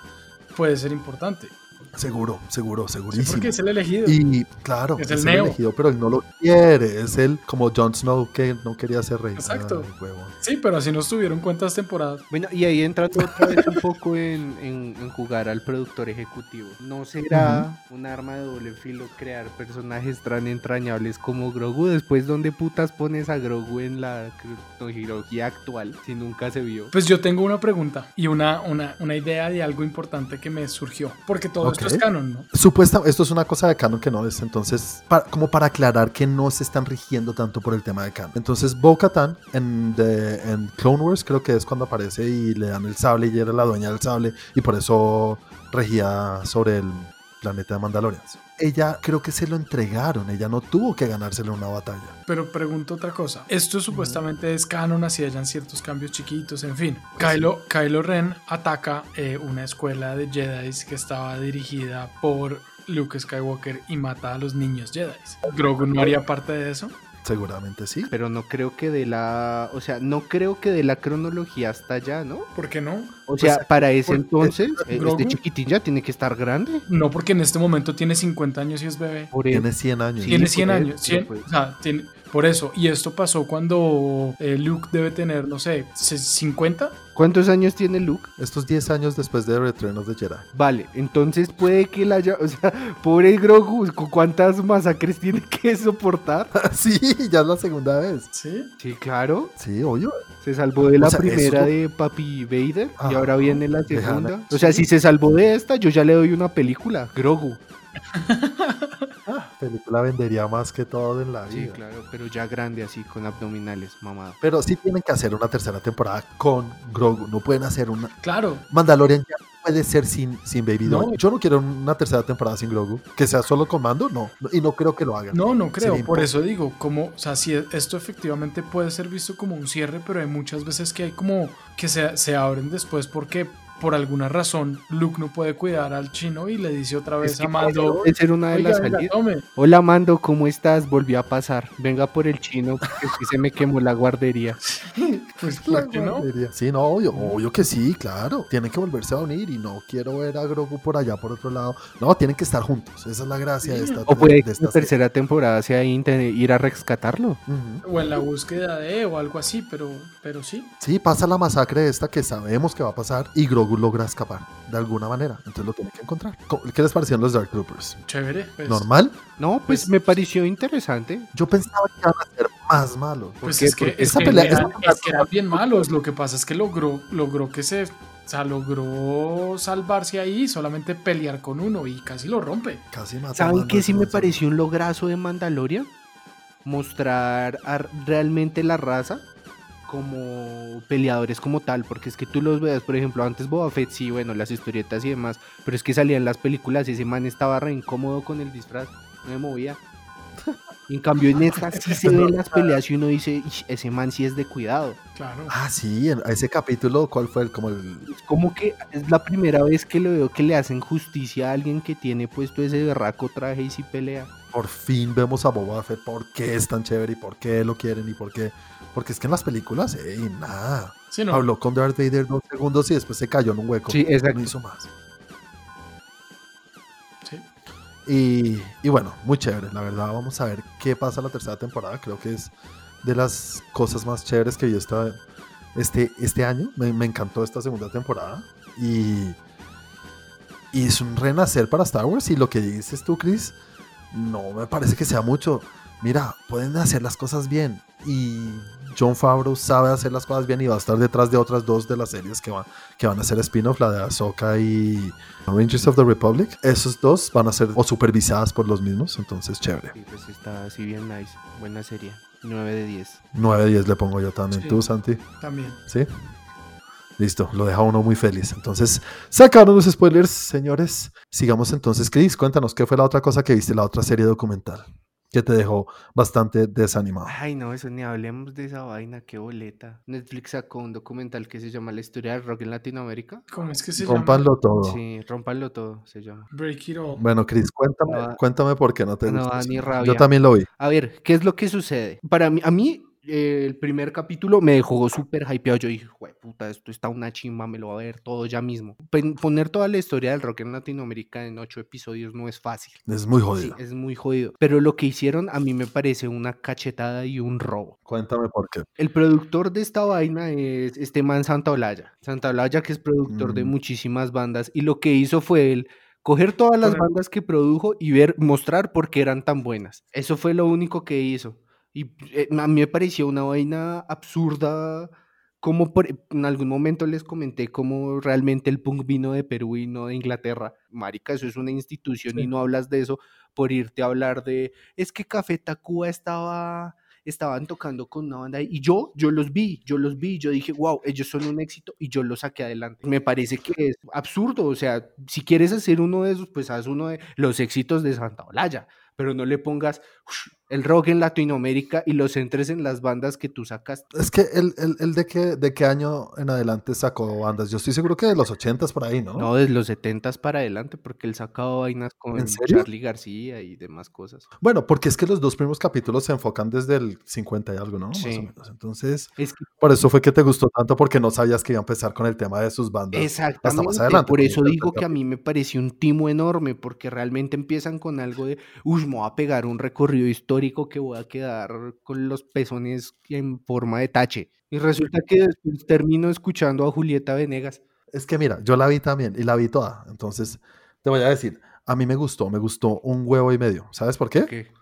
puede ser importante. Seguro, seguro, Sí, segurísimo. porque es el elegido. Y claro, Es es, el el Neo. elegido, pero él no lo quiere. Es él como Jon Snow que no quería ser rey. Exacto. Ay. Sí, pero así no estuvieron cuántas temporadas. Bueno, y ahí entrando otra vez un poco en, en- en jugar al productor ejecutivo. ¿No será un arma de doble filo crear personajes tan entrañables como Grogu? Después, ¿dónde putas pones a Grogu en la tecnología actual si nunca se vio? Pues yo tengo una pregunta y una, una, una idea de algo importante que me surgió. Porque todo esto Ok. es canon, ¿no? Supuesta, esto es una cosa de canon que no es, entonces, pa- como para aclarar que no se están rigiendo tanto por el tema de canon. Entonces, Bo-Katan en, de- en Clone Wars creo que es cuando aparece y le dan el sable y era la dueña del sable y por eso regía sobre el planeta de Mandalorians. Ella creo que se lo entregaron, ella no tuvo que ganárselo en una batalla. Pero pregunto otra cosa. Esto supuestamente es canon, así hayan ciertos cambios chiquitos, en fin. Kylo, Kylo Ren ataca eh, una escuela de Jedi que estaba dirigida por Luke Skywalker y mata a los niños Jedi. ¿Grogu no haría parte de eso? Seguramente sí. Pero no creo que de la... O sea, no creo que de la cronología hasta allá, ¿no? ¿Por qué no? O sea, Pues, para ese entonces, eh, Grogu- este chiquitín ya tiene que estar grande. No, porque en este momento tiene 50 años y es bebé. Por. Tiene 100 años. Sí, tiene por 100 eso, años. 100, pues. o sea, tiene, por eso. Y esto pasó cuando eh, Luke debe tener, no sé, 50. ¿Cuántos años tiene Luke? Estos 10 años después de Return of the Jedi. Vale, entonces puede que la haya... O sea, pobre Grogu, ¿cu- ¿cuántas masacres tiene que soportar? sí, ya es la segunda vez. ¿Sí? Sí, claro. Sí, obvio. Se salvó de la O sea, primera eso- de Papi Vader y Ajá. ahora viene la segunda. O sea, si se salvó de esta, yo ya le doy una película. Grogu. Ah, película vendería más que todo en la Sí, vida. claro, pero ya grande así, con abdominales, mamado. Pero sí tienen que hacer una tercera temporada con Grogu. No pueden hacer una. Claro. Mandalorian ya no puede ser sin, sin Baby No. Yo no quiero una tercera temporada sin Grogu. Que sea solo con Mando, no. Y no creo que lo hagan. No, no creo. Sería Por eso digo, como, o sea, si esto efectivamente puede ser visto como un cierre, pero hay muchas veces que hay como que se, se abren después porque por alguna razón Luke no puede cuidar al chino y le dice otra vez Es a que Mando, ser una de "Oiga, las salidas. tome". Hola Mando, ¿cómo estás? Volvió a pasar. Venga por el chino, porque sí se me quemó la guardería. Pues, La ¿por qué no? guardería. Sí, no, obvio, obvio que sí, claro. Tienen que volverse a unir y no quiero ver a Grogu por allá, por otro lado. No, tienen que estar juntos. Esa es la gracia de esta O puede de que la tercera temporada sea inte- ir a rescatarlo. O en la búsqueda de o algo así, pero, pero sí. Sí, pasa la masacre esta que sabemos que va a pasar y Grogu logra escapar de alguna manera. Entonces lo tiene que encontrar. ¿Cómo- ¿Qué les parecieron los Dark Troopers? Chévere. pues. ¿Normal? No, pues, Pues- me pareció interesante. Yo pensaba que iban a ser más malos. Pues es que, es esa que pelea- eran, esa- es que eran bien malos. Lo que pasa es que logró, logró que se. O sea, logró salvarse ahí, solamente pelear con uno y casi lo rompe. Casi mató a ¿Saben qué sí me pareció un lograzo de Mandalorian? Mostrar a realmente la raza como peleadores como tal, porque es que tú los veas, por ejemplo, antes Boba Fett, sí, bueno, las historietas y demás, pero es que salían las películas y ese man estaba re incómodo con el disfraz, no me movía. En cambio en esta sí se ven las peleas y uno dice, "Ish, ese man sí es de cuidado. Claro. Ah, sí, ese capítulo, ¿cuál fue el como el Es como que es la primera vez que lo veo que le hacen justicia a alguien que tiene puesto ese berraco traje y sí pelea. por fin vemos a Boba Fett? ¿Por qué es tan chévere y por qué lo quieren y por qué? Porque es que en las películas, ey, nada. Sí, no. Habló con Darth Vader dos segundos y después se cayó en un hueco. Sí, exacto. No hizo más. Sí. Y, y bueno, muy chévere, la verdad. Vamos a ver qué pasa la tercera temporada. Creo que es de las cosas más chéveres que vi esta, este, este año. Me, me encantó esta segunda temporada. Y, y es un renacer para Star Wars. Y lo que dices tú, Chris, no me parece que sea mucho. Mira, pueden hacer las cosas bien. Y John Favreau sabe hacer las cosas bien y va a estar detrás de otras dos de las series que van, que van a ser spin-off, la de Ahsoka y Rangers of the Republic. Esos dos van a ser o supervisadas por los mismos, entonces chévere. Y pues está así bien nice, buena serie, 9 de 10. 9 10 le pongo yo también. Sí. ¿Tú, Santi? También. ¿Sí? Listo, lo deja uno muy feliz. Entonces, sacaron los spoilers, señores. Sigamos entonces, Chris, cuéntanos qué fue la otra cosa que viste, la otra serie documental que te dejó bastante desanimado. Ay, no, eso ni hablemos de esa vaina, qué boleta. Netflix sacó un documental que se llama La historia del rock en Latinoamérica. ¿Cómo es que se llama? Rómpanlo todo. Sí, rompanlo todo, se llama. Break it all. Bueno, Chris, cuéntame, No cuéntame por qué no te no gustó. da ni Yo rabia. también lo vi. A ver, ¿qué es lo que sucede? Para mí, a mí eh, el primer capítulo me dejó súper hypeado. Yo dije, "Jue puta, esto está una chimba, me lo va a ver todo ya mismo. Poner toda la historia del rock en Latinoamérica en ocho episodios no es fácil. Es muy Sí, jodido. es muy jodido. Pero lo que hicieron a mí me parece una cachetada y un robo. Cuéntame por qué. El productor de esta vaina es este man Santaolalla. Santaolalla que es productor de Mm. muchísimas bandas y lo que hizo fue él coger todas las bandas que produjo y ver mostrar por qué eran tan buenas. Eso fue lo único que hizo. Y eh, a mí me pareció una vaina absurda. Como por- en algún momento les comenté cómo realmente el punk vino de Perú y no de Inglaterra. Marica, eso es una institución y Sí. no hablas de eso por irte a hablar de es que Café Tacuba estaba estaban tocando con una banda y yo, yo los vi, yo los vi, yo dije, wow, ellos son un éxito y yo los saqué adelante. Me parece que es absurdo, o sea, si quieres hacer uno de esos, pues haz uno de los éxitos de Santa Olaya, pero no le pongas "Ush, el rock en Latinoamérica y lo centres en las bandas que tú sacas. Es que el, el, el de, qué, de qué año en adelante sacó bandas. Yo estoy seguro que de los 80 por ahí, ¿no? No, desde los 70 para adelante, porque él sacaba vainas con. Charlie García y demás cosas. Bueno, porque es que los dos primeros capítulos se enfocan desde el 50 y algo, ¿no? Más Sí. o menos. Entonces, Es que por eso fue que te gustó tanto, porque no sabías que iba a empezar con el tema de sus bandas. Exactamente, adelante, por eso digo que a mí me pareció un timo enorme, porque realmente empiezan con algo de, uy, me voy a pegar un recorrido histórico que voy a quedar con los pezones en forma de tache. Y resulta que después termino escuchando a Julieta Venegas. Es que mira, yo la vi también y la vi toda. Entonces, te voy a decir, a mí me gustó, me gustó un huevo y medio. ¿Sabes por qué? que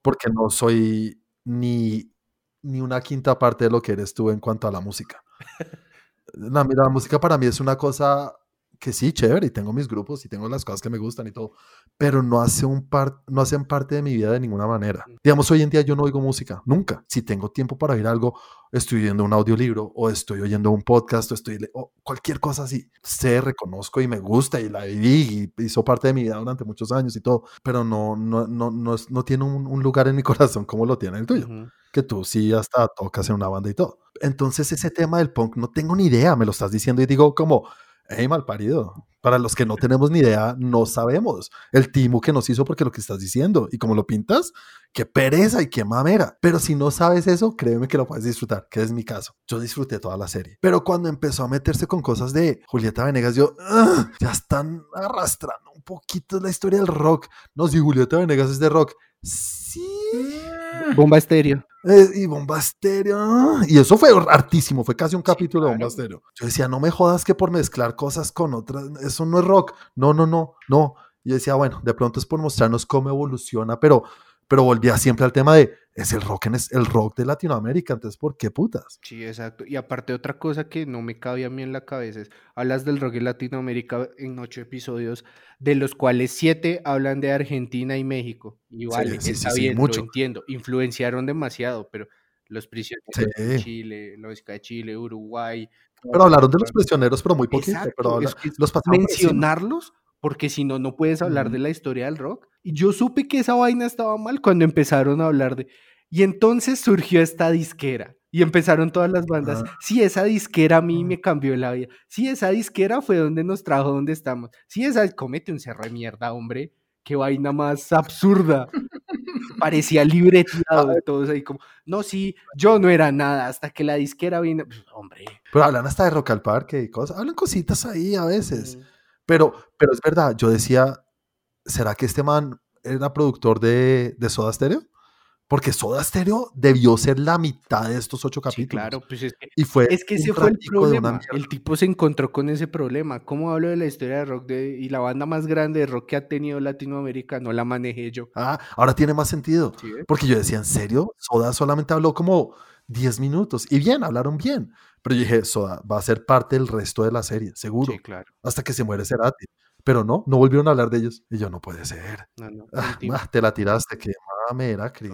Porque no soy ni, ni una quinta parte de lo que eres tú en cuanto a la música. La, mira, la música para mí es una cosa que sí, chévere, y tengo mis grupos y tengo las cosas que me gustan y todo, pero no, hace un par, no hacen parte de mi vida de ninguna manera. Digamos, hoy en día yo no oigo música, nunca. Si tengo tiempo para oír algo, estoy oyendo un audiolibro o estoy oyendo un podcast o estoy o cualquier cosa así. Sé, reconozco y me gusta y la viví y hizo parte de mi vida durante muchos años y todo, pero no, no, no, no, no tiene un, un lugar en mi corazón como lo tiene el tuyo ujú, que tú sí hasta tocas en una banda y todo. Entonces ese tema del punk no tengo ni idea, me lo estás diciendo y digo como, hey, mal parido. Para los que no tenemos ni idea, no sabemos el timo que nos hizo porque lo que estás diciendo y como lo pintas, qué pereza y qué mamera. Pero si no sabes eso, créeme que lo puedes disfrutar, que es mi caso. Yo disfruté toda la serie. Pero cuando empezó a meterse con cosas de Julieta Venegas, yo, "Ugh, ya están arrastrando un poquito la historia del rock. No, si Julieta Venegas es de rock. Sí, Bomba estéreo. eh, y Bomba Estéreo. Y eso fue hartísimo, fue casi un capítulo de Bomba. Estéreo. Yo decía, no me jodas que por mezclar cosas con otras, eso no es rock. No, no, no, no. Yo decía, bueno, de pronto es por mostrarnos cómo evoluciona, pero, pero volvía siempre al tema de, es el rock, en es el rock de Latinoamérica, entonces, ¿por qué putas? Sí, exacto. Y aparte otra cosa que no me cabía a mí en la cabeza es, hablas del rock en Latinoamérica en ocho episodios, de los cuales siete hablan de Argentina y México. Y vale, sí, sí, está sí, bien, mucho. lo entiendo. Influenciaron demasiado, pero los prisioneros de. Chile, la música de Chile, Uruguay. Pero hablaron de los prisioneros, pero muy poquito, Exacto, pero habla- es que es los mencionarlos, porque si no, no puedes hablar de la historia del rock. Y yo supe que esa vaina estaba mal cuando empezaron a hablar de... Y entonces surgió esta disquera. Y empezaron todas las bandas. Ah. Sí, esa disquera a mí Ah. me cambió la vida. Sí, esa disquera fue donde nos trajo donde estamos. Sí, esa... Comete un cerro de mierda, hombre. Qué vaina más absurda. Parecía libreteado todos ahí como... No, sí, yo no era nada hasta que la disquera vino... Pues, hombre. Pero hablan hasta de Rock al Parque y cosas, hablan cositas ahí a veces. mm, Pero, pero es verdad, yo decía, ¿será que este man era productor de, de Soda Stereo? Porque Soda Stereo debió ser la mitad de estos ocho Sí, capítulos. claro, pues es que Y fue Es que ese fue el problema. El tipo se encontró con ese problema. ¿Cómo hablo de la historia de rock de, y la banda más grande de rock que ha tenido Latinoamérica? No la manejé yo. Ah, ahora tiene más sentido. ¿sí ve? Porque yo decía, ¿en serio? Soda solamente habló como 10 minutos. Y bien, hablaron bien. Pero yo dije, Soda va a ser parte del resto de la serie, seguro. Sí, claro. Hasta que se muere Cerati. Pero no, no volvieron a hablar de ellos. Y yo, no puede ser. No, no. Ah, te la tiraste, qué mamera, Cris.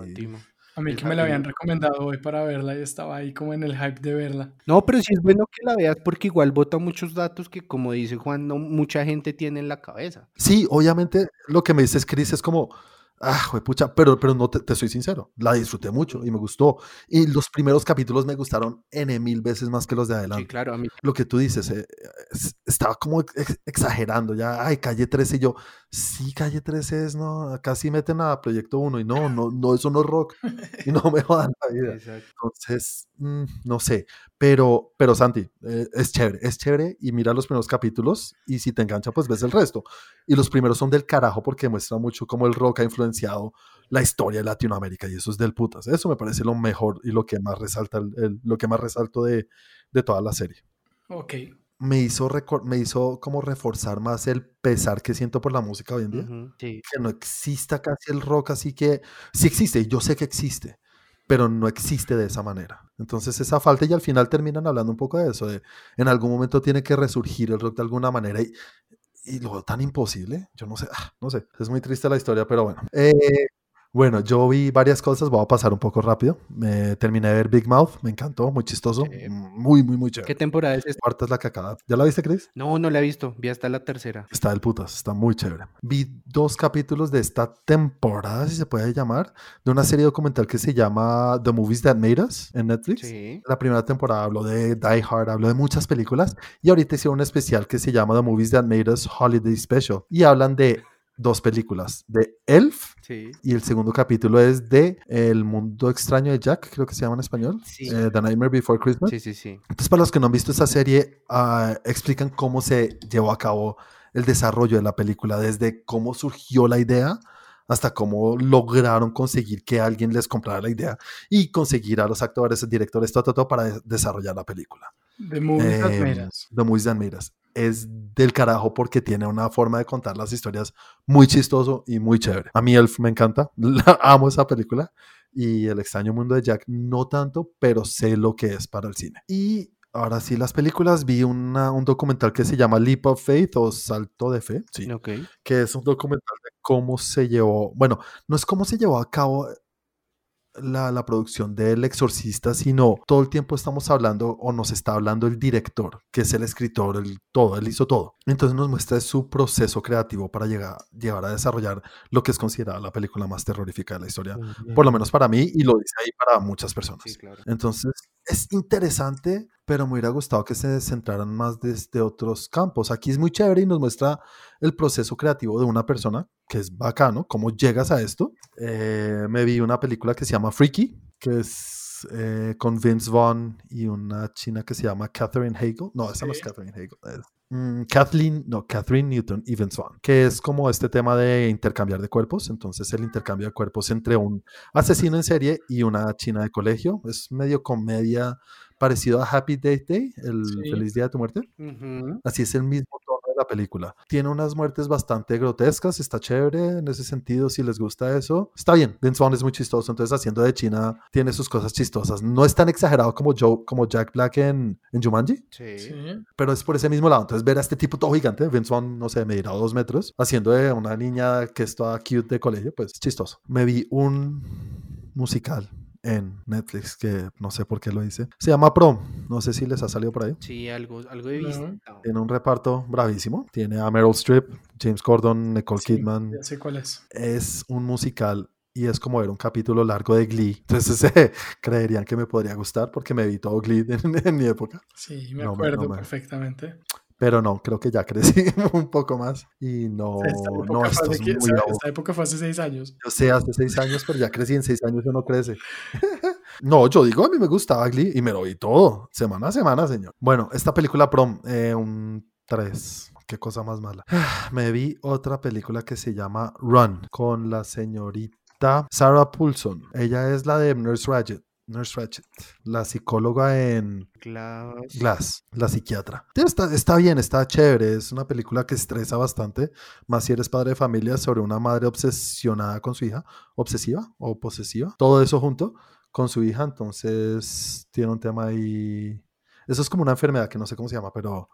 A mí que me la habían recomendado hoy para verla y estaba ahí como en el hype de verla. No, pero sí es bueno que la veas porque igual bota muchos datos que, como dice Juan, no mucha gente tiene en la cabeza. Sí, obviamente lo que me dices, Chris, es como, Ah, pucha, pero, pero no te, te, soy sincero, la disfruté mucho y me gustó. Y los primeros capítulos me gustaron N mil veces más que los de adelante. Sí, claro, a mí. Lo que tú dices, eh, estaba como ex exagerando ya, ay, calle 13 y yo, sí, calle 13 es, no, casi meten a Proyecto 1 y no, no, no, eso no es rock y no me jodan la vida. Entonces, mmm, no sé, pero, pero Santi, eh, es chévere, es chévere y mira los primeros capítulos y si te engancha, pues ves el resto. Y los primeros son del carajo porque muestra mucho cómo el rock ha influenciado la historia de Latinoamérica y eso es del putas. Eso me parece lo mejor y lo que más resalta, el, lo que más resalto de, de toda la serie. Ok. Me hizo, me hizo como reforzar más el pesar que siento por la música hoy en día. Uh -huh, sí. Que no exista casi el rock, así que sí existe, yo sé que existe, pero no existe de esa manera. Entonces esa falta y al final terminan hablando un poco de eso, de en algún momento tiene que resurgir el rock de alguna manera y, y lo tan imposible, yo no sé, ah, no sé, es muy triste la historia, pero bueno. Eh, bueno, yo vi varias cosas, voy a pasar un poco rápido. Me terminé de ver Big Mouth, me encantó, muy chistoso, muy, muy, muy chévere. ¿Qué temporada es esta? Cuarta es la que acaba. ¿Ya la viste, Chris? No, no la he visto, vi hasta la tercera. Está del putas, está muy chévere. Vi dos capítulos de esta temporada, si se puede llamar, de una serie documental que se llama The Movies That Made Us en Netflix. Sí. La primera temporada habló de Die Hard, habló de muchas películas y ahorita hicieron un especial que se llama The Movies That Made Us Holiday Special y hablan de dos películas, de Elf sí. y el segundo capítulo es de El mundo extraño de Jack, creo que se llama en español, Sí. eh, The Nightmare Before Christmas. Sí, sí, sí. Entonces, para los que no han visto esa serie, uh, explican cómo se llevó a cabo el desarrollo de la película, desde cómo surgió la idea hasta cómo lograron conseguir que alguien les comprara la idea y conseguir a los actores, directores, todo, todo, todo para de desarrollar la película. The Movies That Eh, Made Us. The Movies That Made Us. Es del carajo porque tiene una forma de contar las historias muy chistoso y muy chévere. A mí Elf me encanta, la, amo esa película y El extraño mundo de Jack no tanto, pero sé lo que es para el cine. Y ahora sí, las películas, vi una, un documental que se llama Leap of Faith o Salto de Fe, sí, Ok. que es un documental de cómo se llevó, bueno, no es cómo se llevó a cabo la, la, producción del exorcista, sino todo el tiempo estamos hablando o nos está hablando el director, que es el escritor, el todo, él hizo todo. Entonces nos muestra su proceso creativo para llegar, llegar a desarrollar lo que es considerada la película más terrorífica de la historia, uh -huh. por lo menos para mí y lo dice ahí para muchas personas. Sí, claro. Entonces es interesante, pero me hubiera gustado que se centraran más desde otros campos. Aquí es muy chévere y nos muestra el proceso creativo de una persona, que es bacano, cómo llegas a esto. Eh, me vi una película que se llama Freaky, que es eh, con Vince Vaughn y una china que se llama Catherine Hagel. No, esa sí. no es Catherine Hagel. Es, mm, Kathleen, no, Catherine Newton y Vince Vaughn, que es como este tema de intercambiar de cuerpos. Entonces, el intercambio de cuerpos entre un asesino en serie y una china de colegio. Es medio comedia parecido a Happy Day Day, el sí. Feliz Día de tu Muerte. Uh -huh. Así es el mismo tono de la película. Tiene unas muertes bastante grotescas, está chévere en ese sentido, si les gusta eso. Está bien, Vince Vaughn es muy chistoso, entonces haciendo de China tiene sus cosas chistosas. No es tan exagerado como, Joe, como Jack Black en, en Jumanji, sí. Sí. pero es por ese mismo lado. Entonces ver a este tipo todo gigante, Vince Vaughn, no sé, medirá dos metros, haciendo de una niña que está cute de colegio, pues chistoso. Me vi un musical en Netflix, que no sé por qué lo hice. Se llama Prom. No sé si les ha salido por ahí. Sí, algo, algo he visto. Tiene un reparto bravísimo. Tiene a Meryl Streep, James Corden, Nicole Sí, Kidman. ya sé cuál es. Es un musical y es como ver un capítulo largo de Glee. Entonces eh, creerían que me podría gustar porque me vi todo Glee en, en mi época. Sí, me No, acuerdo no, me- perfectamente. Pero no, creo que ya crecí un poco más. Y no, Esta no, esto es muy esta época fue hace seis años. Yo sé, hace seis años, pero ya crecí, en seis años uno crece. no, yo digo, a mí me gustaba Glee y me lo vi todo, semana a semana, señor. Bueno, esta película Prom, eh, un 3, qué cosa más mala. Me vi otra película que se llama Run, con la señorita Sarah Paulson. Ella es la de Nurse Ratched. Nurse Ratched, la psicóloga en Glass. Glass, la psiquiatra. Está, está bien, está chévere. Es una película que estresa bastante, más si eres padre de familia, sobre una madre obsesionada con su hija, obsesiva o posesiva. Todo eso junto con su hija, entonces tiene un tema ahí. Eso es como una enfermedad que no sé cómo se llama, pero,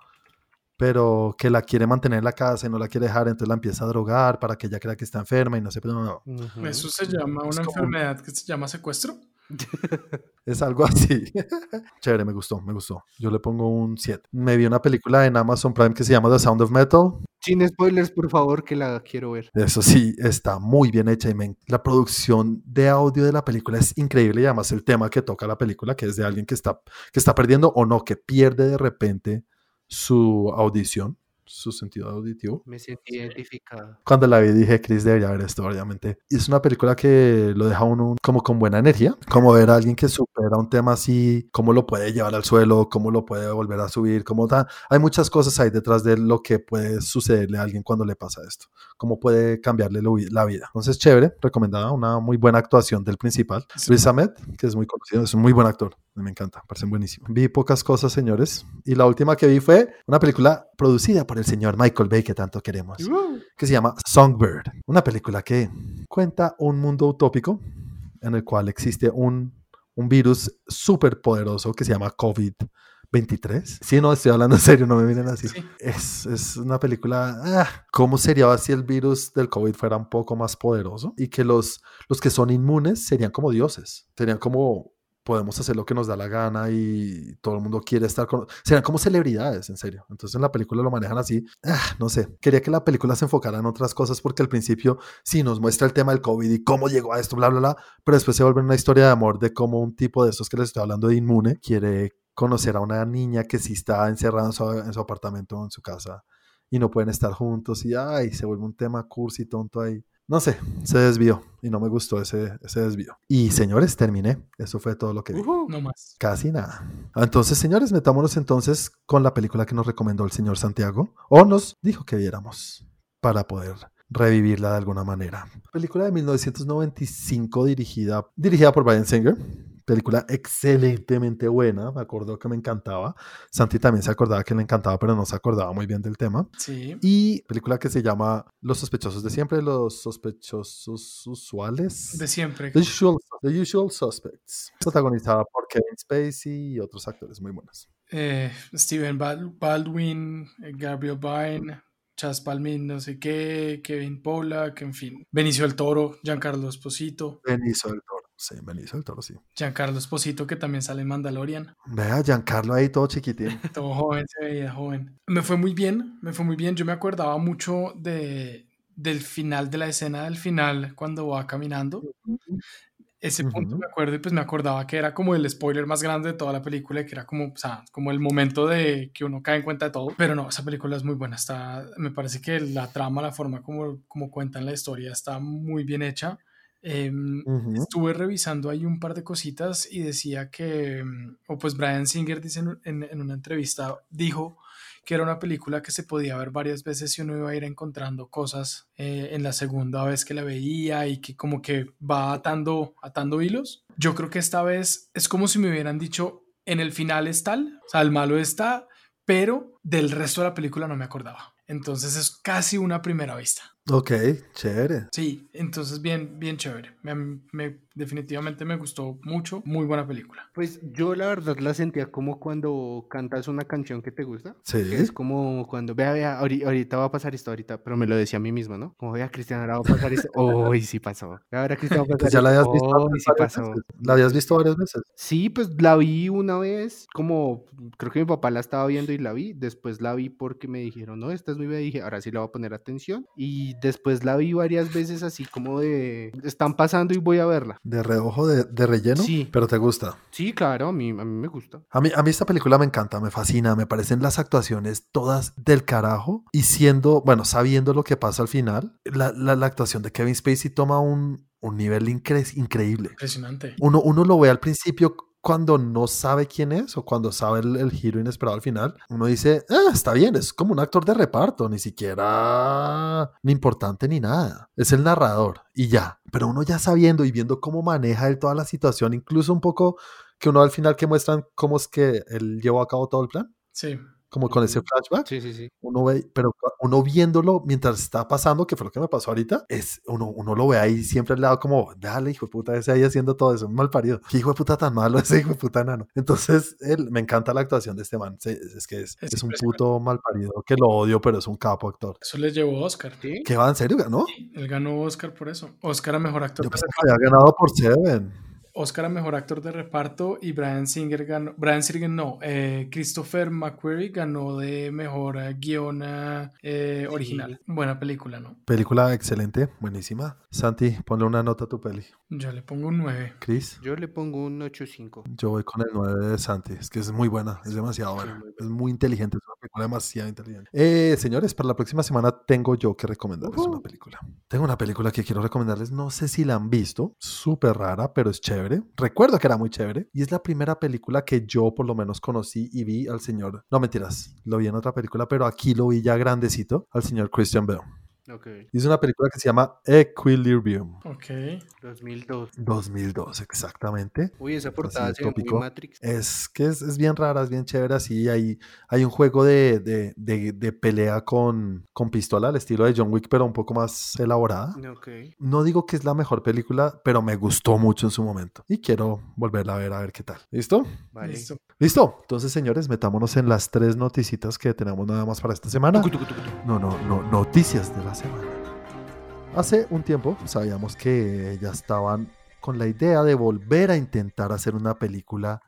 pero que la quiere mantener en la casa y no la quiere dejar, entonces la empieza a drogar para que ella crea que está enferma y no sé, pero no, no. Ujú. Eso se llama Es una como- enfermedad que se llama secuestro. Es algo así. Chévere, me gustó, me gustó. Yo le pongo un 7. Me vi una película en Amazon Prime que se llama The Sound of Metal. Sin spoilers, por favor, que la quiero ver. Eso sí, está muy bien hecha y me- la producción de audio de la película es increíble y además el tema que toca la película, que es de alguien que está, que está perdiendo o no, que pierde de repente su audición, su sentido auditivo. Me sentí identificado. Cuando la vi dije, Chris debería ver esto, obviamente. Y es una película que lo deja a uno como con buena energía, como ver a alguien que supera un tema así, cómo lo puede llevar al suelo, cómo lo puede volver a subir, cómo da. Hay muchas cosas ahí detrás de lo que puede sucederle a alguien cuando le pasa esto, cómo puede cambiarle la vida. Entonces, chévere, recomendada, una muy buena actuación del principal, Sí. Riz Ahmed, que es muy conocido, es un muy buen actor. Me encanta, parecen buenísimo. Vi pocas cosas, señores, y la última que vi fue una película producida por el señor Michael Bay, que tanto queremos que se llama Songbird, una película que cuenta un mundo utópico en el cual existe un, un virus súper poderoso que se llama COVID-23. Sí, no, estoy hablando en serio, no me miren así. Sí. Es, es una película, ah, ¿cómo sería si el virus del COVID fuera un poco más poderoso? Y que los, los que son inmunes serían como dioses, serían como podemos hacer lo que nos da la gana y todo el mundo quiere estar con... Serían como celebridades, en serio. Entonces en la película lo manejan así. Ah, no sé, quería que la película se enfocara en otras cosas porque al principio sí nos muestra el tema del COVID y cómo llegó a esto, bla, bla, bla, pero después se vuelve una historia de amor de cómo un tipo de estos que les estoy hablando de inmune quiere conocer a una niña que sí está encerrada en su, en su apartamento o en su casa y no pueden estar juntos y ay, se vuelve un tema cursi tonto ahí. No sé, se desvió y no me gustó ese, ese desvío. Y señores, terminé. Eso fue todo lo que vi. Ujú. No más. Casi nada. Entonces, señores, metámonos entonces con la película que nos recomendó el señor Santiago o nos dijo que viéramos para poder revivirla de alguna manera. Película de 1995 dirigida, dirigida por Brian Singer. Película excelentemente buena, me acuerdo que me encantaba. Santi también se acordaba que le encantaba, pero no se acordaba muy bien del tema. Sí. Y película que se llama Los sospechosos de siempre, los sospechosos usuales. De siempre. The Usual, The Usual Suspects, protagonizada por Kevin Spacey y otros actores muy buenos. Eh, Steven Bal- Baldwin, Gabriel Byrne, Chas Palmin, no sé qué, Kevin Pollack, en fin. Benicio del Toro, Giancarlo Esposito. Benicio del Toro, sí, Benicio del Toro, sí. Giancarlo Esposito, que también sale en Mandalorian. Vea, Giancarlo ahí todo chiquitín. Todo joven, se veía joven. Me fue muy bien, me fue muy bien. Yo me acordaba mucho de, del final, de la escena del final, cuando va caminando. Ese punto Ujú. me acuerdo y pues me acordaba que era como el spoiler más grande de toda la película, que era como, o sea, como el momento de que uno cae en cuenta de todo. Pero no, esa película es muy buena. Está, me parece que la trama, la forma como, como cuentan la historia está muy bien hecha. Em. Estuve revisando ahí un par de cositas y decía que, mm, o pues Brian Singer dice en, en- en una entrevista, dijo que era una película que se podía ver varias veces y uno iba a ir encontrando cosas eh, en la segunda vez que la veía y que como que va atando, atando hilos. Yo creo que esta vez es como si me hubieran dicho, en el final es tal, o sea, el malo está, pero del resto de la película no me acordaba. Entonces es casi una primera vista. Ok, chévere. Sí, entonces bien, bien chévere. Me, me- definitivamente me gustó mucho. Muy buena película. Pues yo la verdad la sentía como cuando cantas una canción que te gusta. Sí. que es como cuando, vea, vea, ahori- ahorita va a pasar esto, ahorita, pero me lo decía a mí mismo, ¿no? Como, vea, Cristian, ahora va a pasar esto. Uy, sí pasó. Vea, ahora Cristian va a pasar Pues ya la habías visto antes sí varias pasó. veces. La habías visto varias veces. Sí, pues la vi una vez, como creo que mi papá la estaba viendo y la vi. Después la vi porque me dijeron, no, esta es muy bien. Y dije, ahora sí la voy a poner atención. Y después la vi varias veces así como de, están pasando y voy a verla. De reojo, de, de relleno. Sí. Pero te gusta. Sí, claro, a mí, a mí me gusta. A mí, a mí esta película me encanta, me fascina, me parecen las actuaciones todas del carajo y siendo, bueno, sabiendo lo que pasa al final, la, la- la actuación de Kevin Spacey toma un, un nivel incre- increíble. Impresionante. Uno, uno lo ve al principio cuando no sabe quién es o cuando sabe el, giro inesperado al final. Uno dice, ah, está bien, es como un actor de reparto, ni siquiera ni importante ni nada. Es el narrador y ya. Pero uno ya sabiendo y viendo cómo maneja él toda la situación, incluso un poco que uno al final que muestran cómo es que él llevó a cabo todo el plan, Sí. Como con ese flashback. Sí, sí, sí. Uno ve, pero uno viéndolo mientras está pasando, que fue lo que me pasó ahorita, es uno, uno lo ve ahí siempre al lado como, dale, hijo de puta, ese ahí haciendo todo eso, un mal parido. Qué hijo de puta tan malo ese hijo de puta enano. Entonces, él, me encanta la actuación de este man. Sí, es, que es, Es es un puto mal parido que lo odio, pero es un capo actor. Eso le llevó Oscar. ¿Sí? ¿Qué va en serio, no? Él ganó Oscar por eso. Oscar a mejor actor. Yo pensé que había ganado por Seven. Oscar a Mejor Actor de Reparto y Brian Singer ganó, Brian Singer no, eh, Christopher McQuarrie ganó de Mejor eh, Guión eh, Original. Buena película, ¿no? Película excelente, buenísima. Santi, ponle una nota a tu peli. Yo le pongo un 9. Chris, Yo le pongo un 8.5. yo voy con el 9 de Santi. Es que es muy buena, es demasiado buena. Es muy inteligente, es una película demasiado inteligente. Eh, señores, para la próxima semana tengo yo que recomendarles una película. Tengo una película que quiero recomendarles, no sé si la han visto, súper rara, pero es chévere. Recuerdo que era muy chévere. Y es la primera película que yo por lo menos conocí y vi al señor, no mentiras, lo vi en otra película, pero aquí lo vi ya grandecito, al señor Christian Bale. Ok. Y es una película que se llama Equilibrium. Ok. 2002. 2002, exactamente. Uy, esa portada ve muy. Matrix. Es que es, es bien rara, es bien chévere. Así hay, hay un juego de, de- de- de pelea con, con pistola al estilo de John Wick, pero un poco más elaborada. No digo que es la mejor película, pero me gustó mucho en su momento. Y quiero volverla a ver a ver qué tal. ¿Listo? Vale. Listo. Listo. Entonces, señores, metámonos en las tres noticitas que tenemos nada más para esta semana. Tucu, tucu, tucu, tucu. No, no, no, noticias de la Hace un tiempo sabíamos que ya estaban con la idea de volver a intentar hacer una película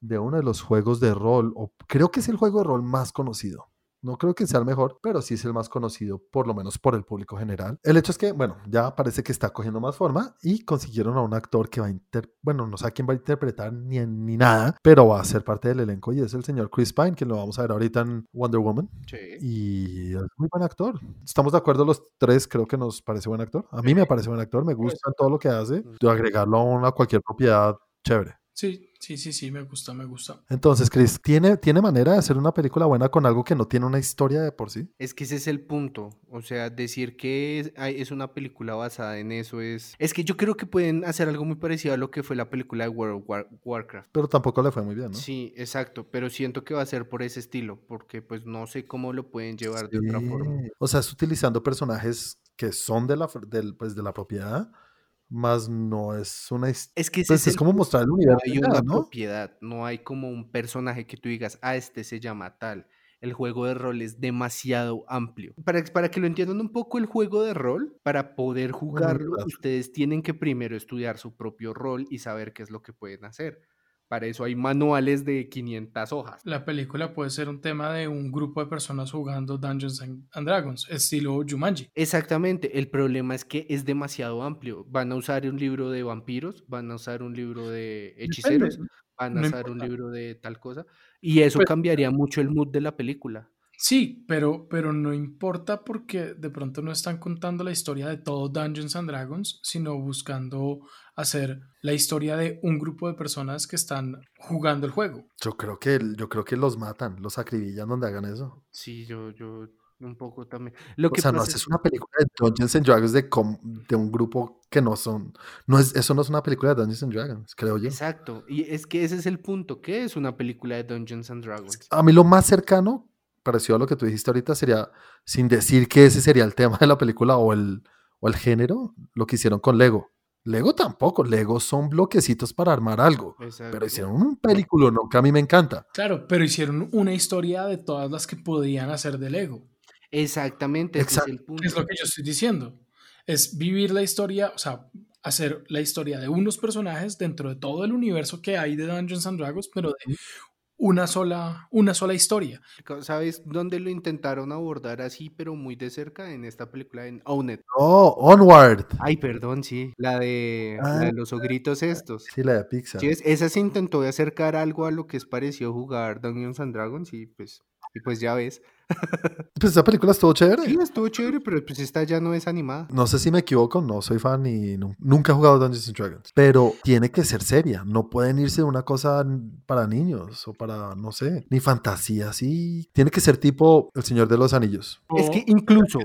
de uno de los juegos de rol, o creo que es el juego de rol más conocido. No creo que sea el mejor, pero sí es el más conocido, por lo menos por el público general. El hecho es que, bueno, ya parece que está cogiendo más forma y consiguieron a un actor que va a inter... Bueno, no sé a quién va a interpretar ni, ni nada, pero va a ser parte del elenco y es el señor Chris Pine, que lo vamos a ver ahorita en Wonder Woman. Sí. Y es muy buen actor. Estamos de acuerdo los tres, creo que nos parece buen actor. A mí me parece buen actor, me gusta todo lo que hace. De agregarlo a una cualquier propiedad, chévere. Sí, sí, sí, sí, me gusta, me gusta. Entonces, Chris, ¿tiene, ¿tiene manera de hacer una película buena con algo que no tiene una historia de por sí? Es que ese es el punto. O sea, decir que es, una película basada en eso es. Es que yo creo que pueden hacer algo muy parecido a lo que fue la película de World of War- Warcraft. Pero tampoco le fue muy bien, ¿no? Sí, exacto, pero siento que va a ser por ese estilo, porque pues no sé cómo lo pueden llevar de otra forma. O sea, es utilizando personajes que son de la, del, pues, de la propiedad, más no es una historia. Es que Pues es es el como mostrar el no universo, hay ya, una ¿no? propiedad, no hay como un personaje que tú digas, ah, este se llama tal. El juego de rol es demasiado amplio. Para, para que lo entiendan un poco el juego de rol, para poder jugarlo, ustedes tienen que primero estudiar su propio rol y saber qué es lo que pueden hacer. Para eso hay manuales de 500 hojas. La película puede ser un tema de un grupo de personas jugando Dungeons and Dragons, estilo Jumanji. Exactamente, el problema es que es demasiado amplio. Van a usar un libro de vampiros, van a usar un libro de hechiceros, van a no usar un libro de tal cosa, y eso Pues- cambiaría mucho el mood de la película. Sí, pero, pero no importa porque de pronto no están contando la historia de todo Dungeons and Dragons, sino buscando hacer la historia de un grupo de personas que están jugando el juego. Yo creo que, yo creo que los matan, los acribillan donde hagan eso. Sí, yo, yo un poco también. Lo O que sea, no pasa es- haces una película de Dungeons and Dragons de, com- de un grupo que no son. No es, eso no es una película de Dungeons and Dragons, creo yo. Exacto, y es que ese es el punto, ¿qué es una película de Dungeons and Dragons? A mí lo más cercano, parecido a lo que tú dijiste ahorita, sería, sin decir que ese sería el tema de la película o el, o el género, lo que hicieron con Lego. Lego tampoco, Lego son bloquecitos para armar algo. Exacto. Pero hicieron un película, ¿no? Que a mí me encanta. Claro, pero hicieron una historia de todas las que podían hacer de Lego. Exactamente, ese es el punto. Es lo que yo estoy diciendo. Es vivir la historia, o sea, hacer la historia de unos personajes dentro de todo el universo que hay de Dungeons and Dragons, pero de una sola, una sola historia. ¿Sabes dónde lo intentaron abordar así, pero muy de cerca? En esta película en Own It. Oh, Onward. Ay, perdón, sí. La de, la de Ah. los ogritos estos. Sí, la de Pixar. Sí, es- esa se intentó de acercar algo a lo que es parecido jugar Dungeons and Dragons y pues, y pues ya ves. Pues esa película estuvo chévere. Sí, estuvo chévere, pero pues esta ya no es animada. No sé si me equivoco, no soy fan y nu- nunca he jugado Dungeons and Dragons, pero tiene que ser seria, no pueden irse de una cosa para niños o para, no sé, ni fantasía, sí. Tiene que ser tipo El Señor de los Anillos. Es que incluso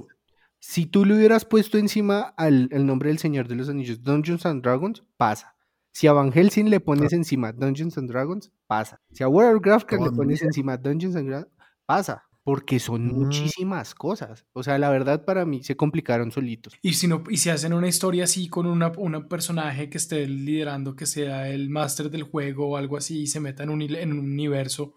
si tú le hubieras puesto encima al el nombre del Señor de los Anillos Dungeons and Dragons, pasa. Si a Van Helsing le pones encima Dungeons and Dragons, pasa. Si a Warcraft le pones encima Dungeons and Dragons, pasa. Porque son Mm. muchísimas cosas. O sea, la verdad para mí se complicaron solitos. Y si, no, y si hacen una historia así con una, una personaje que esté liderando, que sea el máster del juego o algo así, y se meta en un, en un universo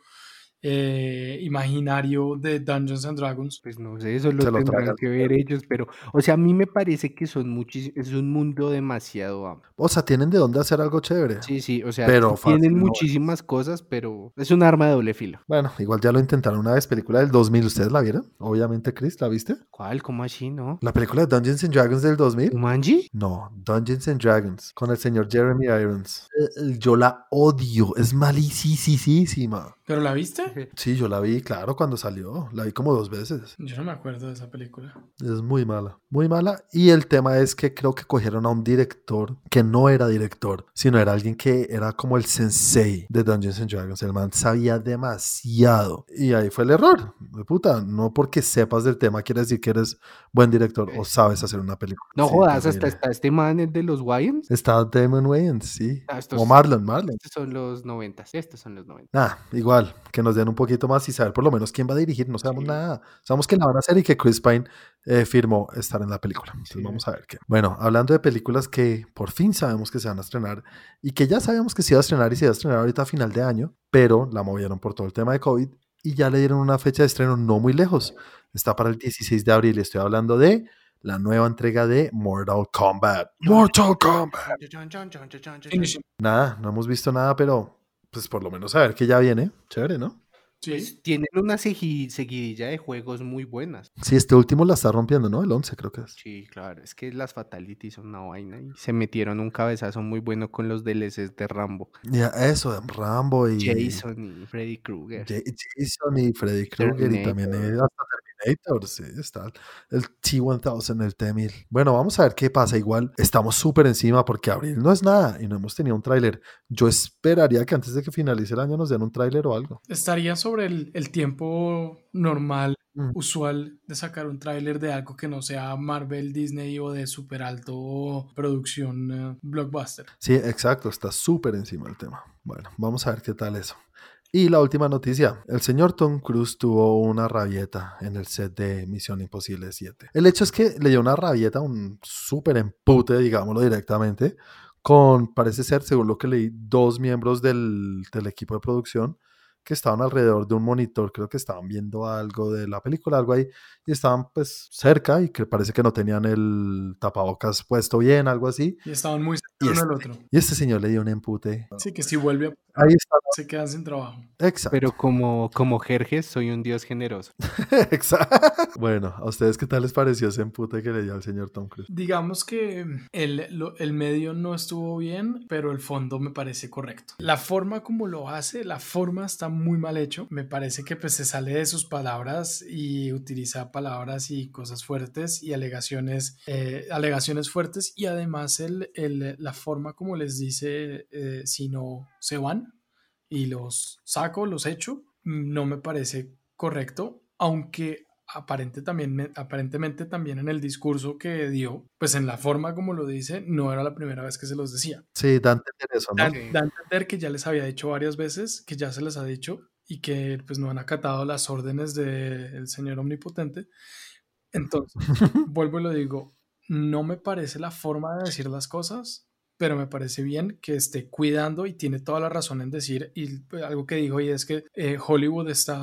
eh, imaginario de Dungeons and Dragons. Pues no sé, eso lo Se lo tendrán que ver ellos, pero, o sea, a mí me parece que son muchis- es un mundo demasiado amplio. O sea, tienen de dónde hacer algo chévere. Sí, sí, o sea, Pero tienen fácil no es. muchísimas cosas, pero es un arma de doble filo. Bueno, igual ya lo intentaron una vez, película del 2000, ¿ustedes la vieron? Obviamente, Chris, ¿la viste? ¿Cuál? ¿Cómo así, no? ¿La película de Dungeons and Dragons del 2000? ¿Jumanji? No, Dungeons and Dragons, con el señor Jeremy Irons. Eh, eh, Yo la odio, es malísima. ¿Pero la viste? Sí, yo la vi, claro, cuando salió. La vi como dos veces. Yo no me acuerdo de esa película. Es muy mala, muy mala. Y el tema es que creo que cogieron a un director que no era director, sino era alguien que era como el sensei de Dungeons and Dragons. El man sabía demasiado. Y ahí fue el error. De puta, no porque sepas del tema quiere decir que eres buen director o sabes hacer una película. No Sí, jodas, hasta está este man el de los Wayans. Está Damon Wayans, sí. Ah, estos- O Marlon, Marlon. Estos son los noventas, estos son los noventas. Ah, igual, que nos den un poquito más y saber por lo menos quién va a dirigir. No sabemos Sí. nada. Sabemos que la van a hacer y que Chris Pine eh, firmó estar en la película. Entonces Sí. vamos a ver qué. Bueno, hablando de películas que por fin sabemos que se van a estrenar y que ya sabíamos que se iba a estrenar y se iba a estrenar ahorita a final de año, pero la movieron por todo el tema de COVID y ya le dieron una fecha de estreno no muy lejos. Está para el 16 de abril. Estoy hablando de la nueva entrega de Mortal Kombat. Mortal Kombat. Nada, no hemos visto nada, pero pues por lo menos saber que ya viene. Chévere, ¿no? Sí. Pues tienen una segui- seguidilla de juegos muy buenas. Sí, este último la está rompiendo, ¿no? El 11 creo que es. Sí, claro, es que las Fatalities son una vaina y se metieron un cabezazo muy bueno con los DLCs de Rambo. Ya, eso, Rambo y Jason y Freddy Krueger. Ja- Jason y Freddy Krueger y también hasta Terminator, sí, está el T-1000, el T-1000. Bueno, vamos a ver qué pasa. Igual estamos súper encima porque abril no es nada y no hemos tenido un tráiler. Yo esperaría que antes de que finalice el año nos den un tráiler o algo. Estaría sobre el, el tiempo normal, Mm. usual de sacar un tráiler de algo que no sea Marvel, Disney o de super alto producción eh, blockbuster. Sí, exacto, está súper encima el tema. Bueno, vamos a ver qué tal eso. Y la última noticia, el señor Tom Cruise tuvo una rabieta en el set de Misión Imposible 7. El hecho es que le dio una rabieta, un súper empute, digámoslo directamente, con, parece ser, según lo que leí, dos miembros del, del equipo de producción que estaban alrededor de un monitor, creo que estaban viendo algo de la película, algo ahí, y estaban pues cerca y que parece que no tenían el tapabocas puesto bien, algo así. Y estaban muy Y cerca uno este, al otro. y este señor le dio un empute. Así que si vuelve a Ahí está. se quedan sin trabajo. Exacto. Pero como, como Jerjes, soy un dios generoso. Exacto. Bueno, ¿a ustedes qué tal les pareció ese empute que le dio al señor Tom Cruise? Digamos que el, lo- el medio no estuvo bien, pero el fondo me parece correcto. La forma como lo hace, la forma está muy mal hecho. Me parece que pues se sale de sus palabras y utiliza palabras y cosas fuertes y alegaciones, eh, alegaciones fuertes y además el, el- la forma como les dice eh, si no se van y los saco, los echo, no me parece correcto, aunque aparente también, aparentemente también en el discurso que dio, pues en la forma como lo dice, no era la primera vez que se los decía. Sí, da a entender eso, ¿no? Da, Sí. da a entender que ya les había dicho varias veces, que ya se les ha dicho y que pues no han acatado las órdenes del señor omnipotente. Entonces, vuelvo y lo digo, no me parece la forma de decir las cosas, pero me parece bien que esté cuidando y tiene toda la razón en decir, y pues, algo que dijo y es que eh, Hollywood está,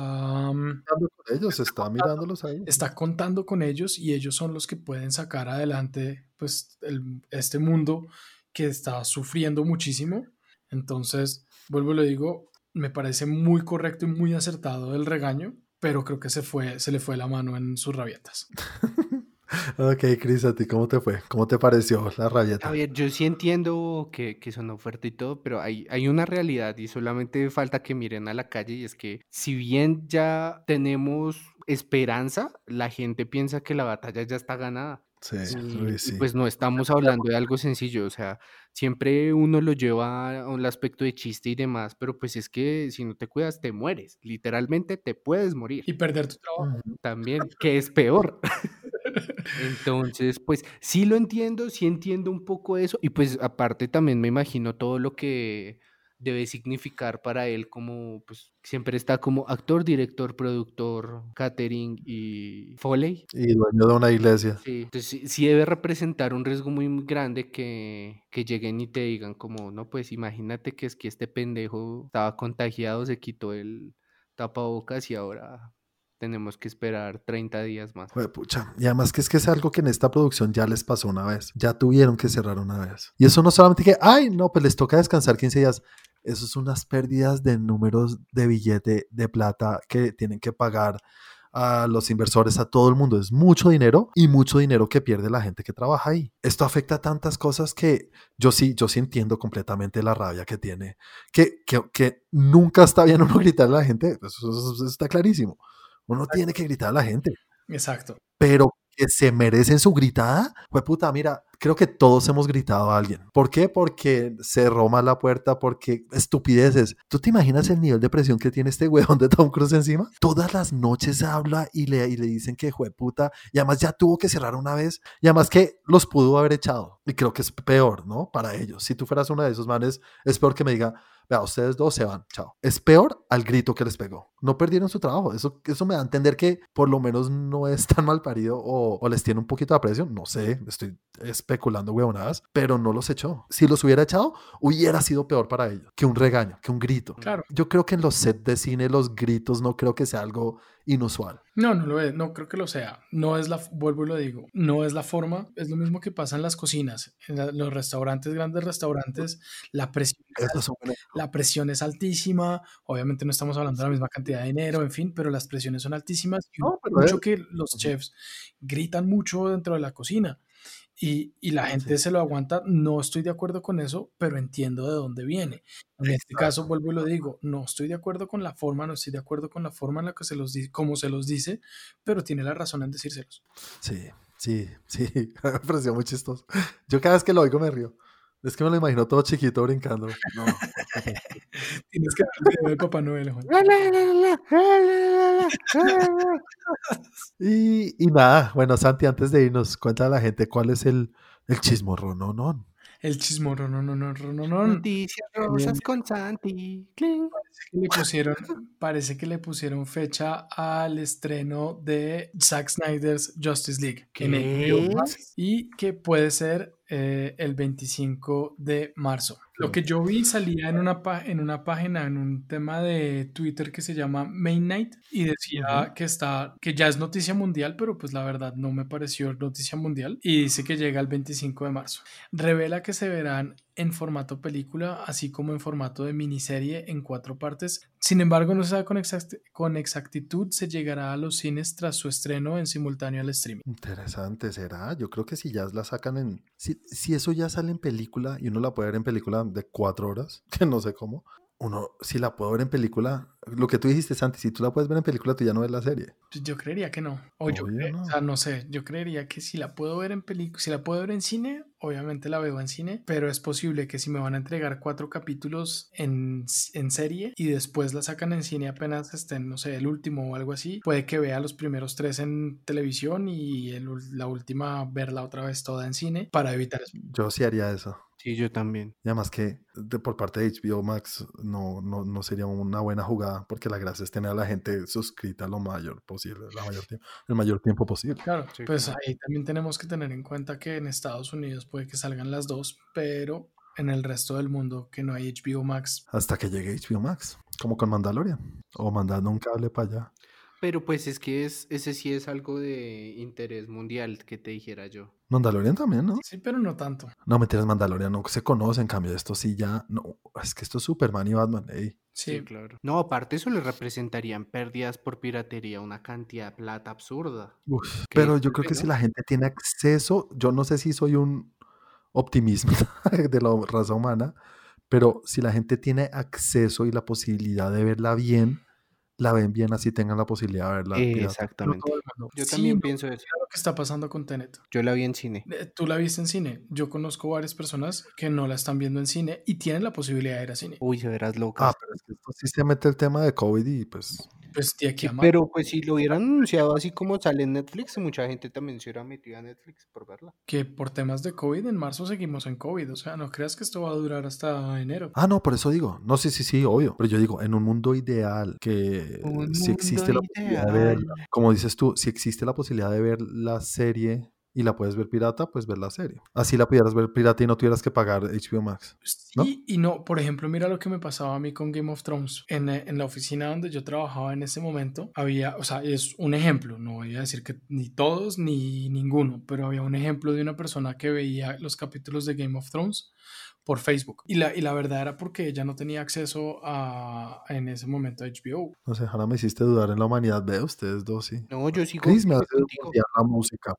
mm, con ellos, está mirándolos ahí. está contando con ellos y ellos son los que pueden sacar adelante pues el- este mundo que está sufriendo muchísimo. Entonces, vuelvo y lo digo, me parece muy correcto y muy acertado el regaño, pero creo que se fue, se le fue la mano en sus rabietas. Ok, Chris, ¿a ti cómo te fue? ¿Cómo te pareció la rabieta? A ver, yo sí entiendo que, que sonó fuerte y todo, pero hay, hay una realidad y solamente falta que miren a la calle y es que si bien ya tenemos esperanza, la gente piensa que la batalla ya está ganada. Sí, Y, sí. pues no estamos hablando de algo sencillo, o sea, siempre uno lo lleva a un aspecto de chiste y demás, pero pues es que si no te cuidas te mueres, literalmente te puedes morir Y perder tu trabajo. También, que es peor. Entonces, pues sí lo entiendo, sí entiendo un poco eso y pues aparte también me imagino todo lo que debe significar para él como pues siempre está como actor, director, productor, catering y Foley. Y dueño de una iglesia. Sí, entonces sí, sí debe representar un riesgo muy muy grande que, que lleguen y te digan como, no, pues imagínate que es que este pendejo estaba contagiado, se quitó el tapabocas y ahora tenemos que esperar 30 días más. Pucha. Y además que es que es algo que en esta producción ya les pasó una vez. Ya tuvieron que cerrar una vez. Y eso no solamente que, ay, no, pues les toca descansar 15 días. Eso son unas pérdidas de números de billete de plata que tienen que pagar a los inversores, a todo el mundo. Es mucho dinero y mucho dinero que pierde la gente que trabaja ahí. Esto afecta a tantas cosas que yo sí, yo sí entiendo completamente la rabia que tiene. Que, que, que nunca está bien uno gritar a la gente. Eso, eso- eso está clarísimo. Uno tiene que gritar a la gente. Exacto. Pero que se merecen su gritada, pues puta, mira, creo que todos hemos gritado a alguien. ¿Por qué? Porque cerró mal la puerta, porque estupideces. ¿Tú te imaginas el nivel de presión que tiene este weón de Tom Cruise encima? Todas las noches habla y le, y le dicen que fue puta, y además ya tuvo que cerrar una vez, y además que los pudo haber echado. Y creo que es peor, ¿no? Para ellos. Si tú fueras uno de esos manes, es peor que me diga, vea, ustedes dos se van, chao. Es peor al grito que les pegó. No perdieron su trabajo. Eso, eso me da a entender que por lo menos no es tan mal parido o, o les tiene un poquito de aprecio. No sé, estoy especulando huevonadas, pero no los echó. Si los hubiera echado, hubiera sido peor para ellos que un regaño, que un grito. Claro. Yo creo que en los sets de cine los gritos no creo que sea algo inusual. No, no lo es, no creo que lo sea. No es la, vuelvo y lo digo, no es la forma. Es lo mismo que pasa en las cocinas, en la- los restaurantes, grandes restaurantes, la presión, es la presión es altísima. Obviamente no estamos hablando de la misma cantidad de dinero, en fin, pero las presiones son altísimas. Y No, pero mucho es- que los chefs gritan mucho dentro de la cocina. Y, y la gente se lo aguanta, no estoy de acuerdo con eso, pero entiendo de dónde viene. En este caso, vuelvo y lo digo, no estoy de acuerdo con la forma, no estoy de acuerdo con la forma en la que se los dice, cómo se los dice, pero tiene la razón en decírselos. Sí, sí, sí. Me pareció muy chistoso. Yo cada vez que lo oigo me río. Es que me lo imagino todo chiquito brincando. No. Tienes que ver Papá Noel, Juan. Y, y nada, bueno, Santi, antes de irnos, cuenta a la gente cuál es el, el chismorro, no, no. El chismorro, no, no, no, no, no, no. Noticias rosas con Santi. Cling. que le pusieron, parece que le pusieron fecha al estreno de Zack Snyder's Justice League en ¿Qué? HBO Max, y que puede ser eh, el 25 de marzo. Lo que yo vi salía en una, en una página, en un tema de Twitter que se llama Main Night y decía que está, que ya es noticia mundial, pero pues la verdad no me pareció noticia mundial y dice que llega el 25 de marzo. Revela que se verán en formato película, así como en formato de miniserie en cuatro partes. Sin embargo, no se sabe con, exact- con exactitud se llegará a los cines tras su estreno en simultáneo al streaming. Interesante, ¿será? Yo creo que si ya la sacan en... Si, si eso ya sale en película y uno la puede ver en película de cuatro horas, que no sé cómo, uno, si la puedo ver en película, lo que tú dijiste, Santi, si tú la puedes ver en película, tú ya no ves la serie. Pues Yo creería que no. O yo Obvio no. o sea, no sé, yo creería que si la puedo ver en película, si la puedo ver en cine, obviamente la veo en cine, pero es posible que si me van a entregar cuatro capítulos en, en serie y después la sacan en cine apenas estén, no sé, el último o algo así, puede que vea los primeros tres en televisión y el ul- la última verla otra vez toda en cine para evitar eso. Yo sí haría eso. Sí, yo también. Y además que de, por parte de HBO Max no, no, no sería una buena jugada porque la gracia es tener a la gente suscrita lo mayor posible, la mayor tiempo, el mayor tiempo posible. Claro, Sí, pues claro. ahí también tenemos que tener en cuenta que en Estados Unidos puede que salgan las dos, pero en el resto del mundo que no hay HBO Max, Hasta que llegue HBO Max, como con Mandalorian. O mandando un cable para allá. Pero pues es que es, ese sí es algo de interés mundial que te dijera yo. Mandalorian también, ¿no? sí, pero no tanto. No, mentiras, Mandalorian no se conoce, en cambio, esto sí ya. No, es que esto es Superman y Batman. ey. Sí, claro. No, aparte eso le representarían pérdidas por piratería, una cantidad de plata absurda. Uf, ¿Qué pero yo creo que no? si la gente tiene acceso, yo no sé si soy un optimismo de la raza humana, pero si la gente tiene acceso y la posibilidad de verla bien, la ven bien así tengan la posibilidad de verla. Exactamente. Yo Sí, también no, pienso eso. lo que está pasando con Tenet. Yo la vi en cine. Eh, Tú la viste en cine. Yo conozco varias personas que no la están viendo en cine y tienen la posibilidad de ir a cine. Uy, se verás Ah, locas. pero es que esto sí se mete el tema de COVID y pues Pues de aquí a pero pues si lo hubieran anunciado así como sale en Netflix, mucha gente también se hubiera metido a Netflix por verla. que por temas de COVID en marzo seguimos en COVID. O sea, no creas que esto va a durar hasta enero. Ah, no, por eso digo. No, sí, sí, sí, obvio. Pero yo digo, en un mundo ideal, que Un si existe la posibilidad de ver, ideal. como dices tú, si existe la posibilidad de ver la serie y la puedes ver pirata, pues ver la serie. Así la pudieras ver pirata y no tuvieras que pagar HBO Max. Sí ¿no? y no. Por ejemplo, mira lo que me pasaba a mí con Game of Thrones. En, eh, en, la oficina donde yo trabajaba en ese momento, había, o sea, es un ejemplo, no voy a decir que ni todos ni ninguno, pero había un ejemplo de una persona que veía los capítulos de Game of Thrones por Facebook. Y la, y la verdad era porque ella no tenía acceso a, en ese momento a HBO. No sé, ahora me hiciste dudar en la humanidad. Ve ustedes dos, sí. No, yo sigo. Chris me hace la música.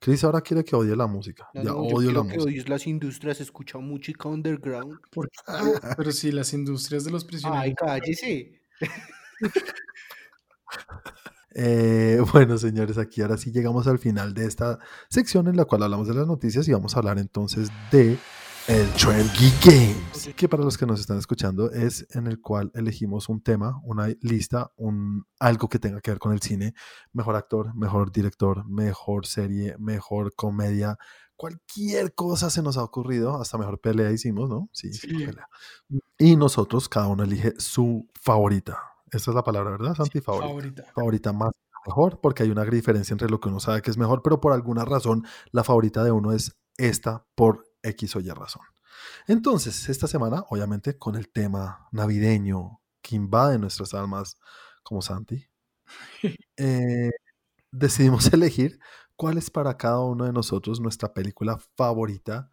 Chris ahora quiere que odie la música. No, ya no, odio yo la quiero que música. odies las industrias, escucha música underground. Pero sí, las industrias de los prisioneros. Ay, cállese. Eh, bueno, señores, aquí ahora sí llegamos al final de esta sección en la cual hablamos de las noticias y vamos a hablar entonces de el Trend Geek Games, que para los que nos están escuchando es en el cual elegimos un tema, una lista, un algo que tenga que ver con el cine, mejor actor, mejor director, mejor serie, mejor comedia, cualquier cosa se nos ha ocurrido, hasta mejor pelea hicimos, ¿no? Sí, sí, pelea. Y nosotros cada uno elige su favorita. Esta es la palabra, ¿verdad, Santi? favorita favorita. favorita más mejor, porque hay una diferencia entre lo que uno sabe que es mejor, pero por alguna razón la favorita de uno es esta por X o Y razón. Entonces, esta semana, obviamente, con el tema navideño que invade nuestras almas como Santi, eh, decidimos elegir cuál es para cada uno de nosotros nuestra película favorita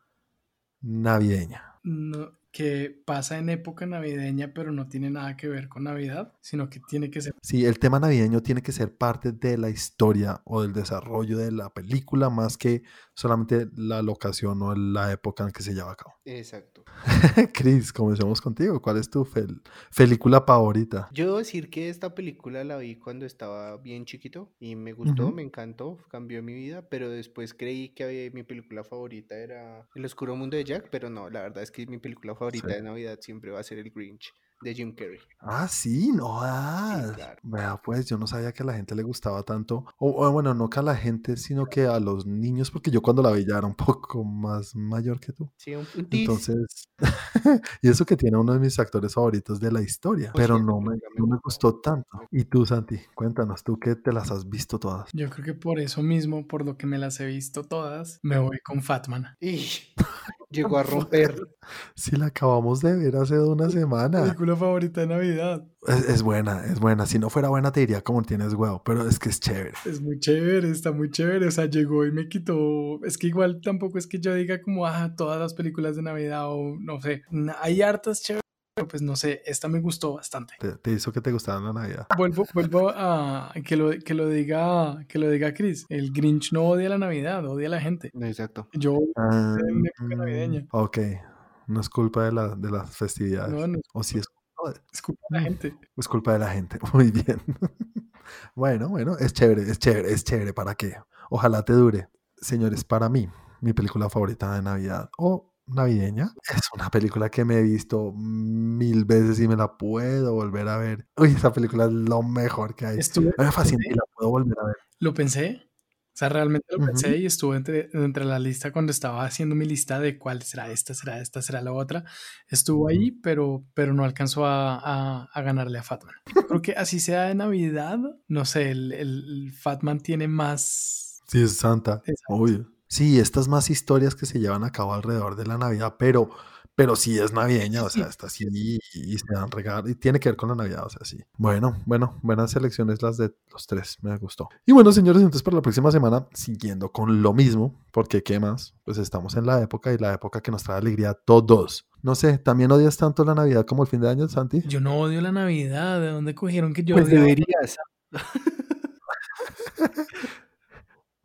navideña. No, que pasa en época navideña, pero no tiene nada que ver con Navidad, sino que tiene que ser. Sí, el tema navideño tiene que ser parte de la historia o del desarrollo de la película más que solamente la locación o la época en que se lleva a cabo. Exacto. Chris, comencemos contigo. ¿Cuál es tu fel- película favorita? Yo debo decir que esta película la vi cuando estaba bien chiquito y me gustó, me encantó, cambió mi vida, pero después creí que había- mi película favorita era El Oscuro Mundo de Jack, pero no, la verdad es que mi película favorita Sí. de Navidad siempre va a ser El Grinch de Jim Carrey. Ah, sí, no. ah. claro. Vea, pues yo no sabía que a la gente le gustaba tanto. O, o, bueno, no que a la gente, sino que a los niños, porque yo cuando la vi ya era un poco más mayor que tú. Sí, un, un tis. Entonces, y eso que tiene uno de mis actores favoritos de la historia, Pues sí, pero no me, no me gustó tanto. Y tú, Santi, cuéntanos, tú que te las has visto todas. Yo creo que por eso mismo, por lo que me las he visto todas, me voy con Fatman. Y llegó a romper. Sí, la acabamos de ver hace una semana. Película favorita de Navidad. Es, es buena, es buena. Si no fuera buena, te diría como tienes huevo, pero es que es chévere. Es muy chévere, está muy chévere. O sea, llegó y me quitó. Es que igual tampoco es que yo diga como, ah, todas las películas de Navidad o no sé. Hay hartas chéveres, pero pues no sé, esta me gustó bastante. Te, te hizo que te gustara la Navidad. Vuelvo, vuelvo a que lo, que lo diga que lo diga Chris. El Grinch no odia la Navidad, odia a la gente. Exacto. Yo Ah, en época navideña. ok, no es culpa de, la, de las festividades. no, no O si es, es culpa de la gente. es culpa de la gente. Muy bien. bueno, bueno, es chévere, es chévere, es chévere. ¿Para qué? Ojalá te dure. Señores, para mí, mi película favorita de Navidad o navideña es una película que me he visto mil veces y me la puedo volver a ver. Uy, esa película es lo mejor que hay. Estuve, Me fascina y la puedo volver a ver. lo pensé. O sea, realmente lo Ujú. pensé y estuve entre, entre la lista cuando estaba haciendo mi lista de cuál será esta, será esta, será la otra. Estuvo ahí, pero, pero no alcanzó a, a- a ganarle a Fatman. Creo que así sea de Navidad, no sé, el, el- el Fatman tiene más... Sí, es Santa. Exacto. Obvio. Sí, estas más historias que se llevan a cabo alrededor de la Navidad, pero, pero sí es navideña, o sea, está así y, y se dan regalos, y tiene que ver con la Navidad, o sea, sí. Bueno, bueno, buenas selecciones las de los tres, me gustó. Y bueno, señores, entonces para la próxima semana, siguiendo con lo mismo, porque ¿qué más? Pues estamos en la época y la época que nos trae alegría a todos. No sé, ¿también odias tanto la Navidad como el fin de año, Santi? Yo no odio la Navidad, ¿de dónde cogieron que yo Pues deberías.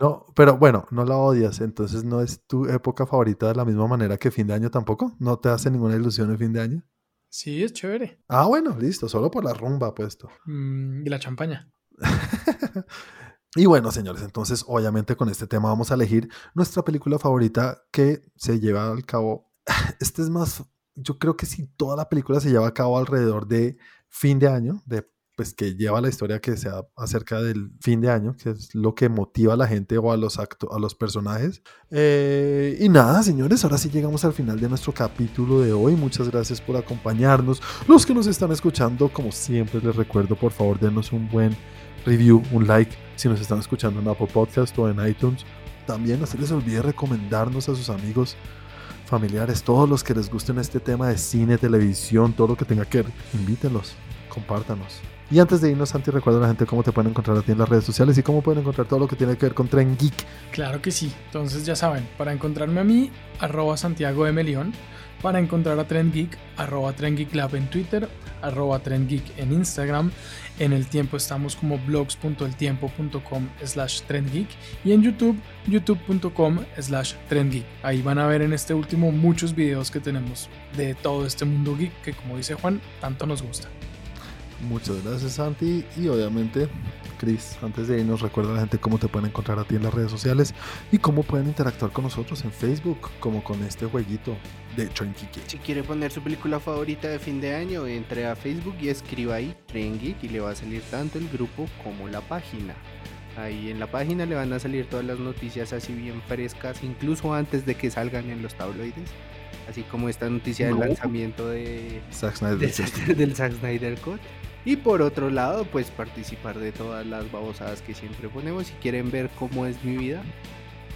No, pero bueno, no la odias, entonces no es tu época favorita de la misma manera que fin de año tampoco. ¿No te hace ninguna ilusión el fin de año? Sí, es chévere. Ah, bueno, listo, solo por la rumba puesto. Mm, y la champaña. y bueno, señores, entonces obviamente con este tema vamos a elegir nuestra película favorita que se lleva al cabo. Este es más, yo creo que si toda la película se lleva a cabo alrededor de fin de año, de pues que lleva la historia que sea acerca del fin de año, que es lo que motiva a la gente o a los acto a los personajes. Eh, y nada, señores, ahora sí llegamos al final de nuestro capítulo de hoy. Muchas gracias por acompañarnos. Los que nos están escuchando, como siempre les recuerdo, por favor, denos un buen review, un like, si nos están escuchando en Apple Podcast o en iTunes también no se les olvide recomendarnos a sus amigos, familiares, todos los que les gusten este tema de cine, televisión, todo lo que tenga que ver, invítenlos, compártanos. Y antes de irnos, Santi, recuerda a la gente cómo te pueden encontrar a ti en las redes sociales y cómo pueden encontrar todo lo que tiene que ver con Tren Geek. Claro que sí. Entonces ya saben, para encontrarme a mí, arroba Santiago M. León. Para encontrar a Trend Geek, arroba Trend Geek Lab en Twitter, arroba Trend Geek en Instagram. En el tiempo estamos como blogs.eltiempo.com slash trendgeek y en YouTube, youtube.com slash trendgeek. Ahí van a ver en este último muchos videos que tenemos de todo este mundo geek que como dice Juan, tanto nos gusta. Muchas gracias, Santi. Y obviamente, Chris, antes de irnos, recuerda a la gente cómo te pueden encontrar a ti en las redes sociales y cómo pueden interactuar con nosotros en Facebook, como con este jueguito de Train Geek. Si quiere poner su película favorita de fin de año, entre a Facebook y escriba ahí Train Geek y le va a salir tanto el grupo como la página. Ahí en la página le van a salir todas las noticias así bien frescas, incluso antes de que salgan en los tabloides. Así como esta noticia del lanzamiento de, Zack Snyder. de- del Zack Snyder Cut. Y por otro lado, pues participar de todas las babosadas que siempre ponemos. Si quieren ver cómo es mi vida,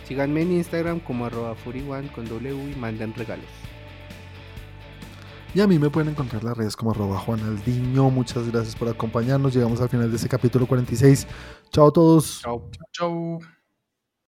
síganme en Instagram como arroba furiwan con W y manden regalos. Y a mí me pueden encontrar en las redes como arroba Juanaldiño. Muchas gracias por acompañarnos. Llegamos al final de este capítulo 46. Chao a todos. Chao. Chau.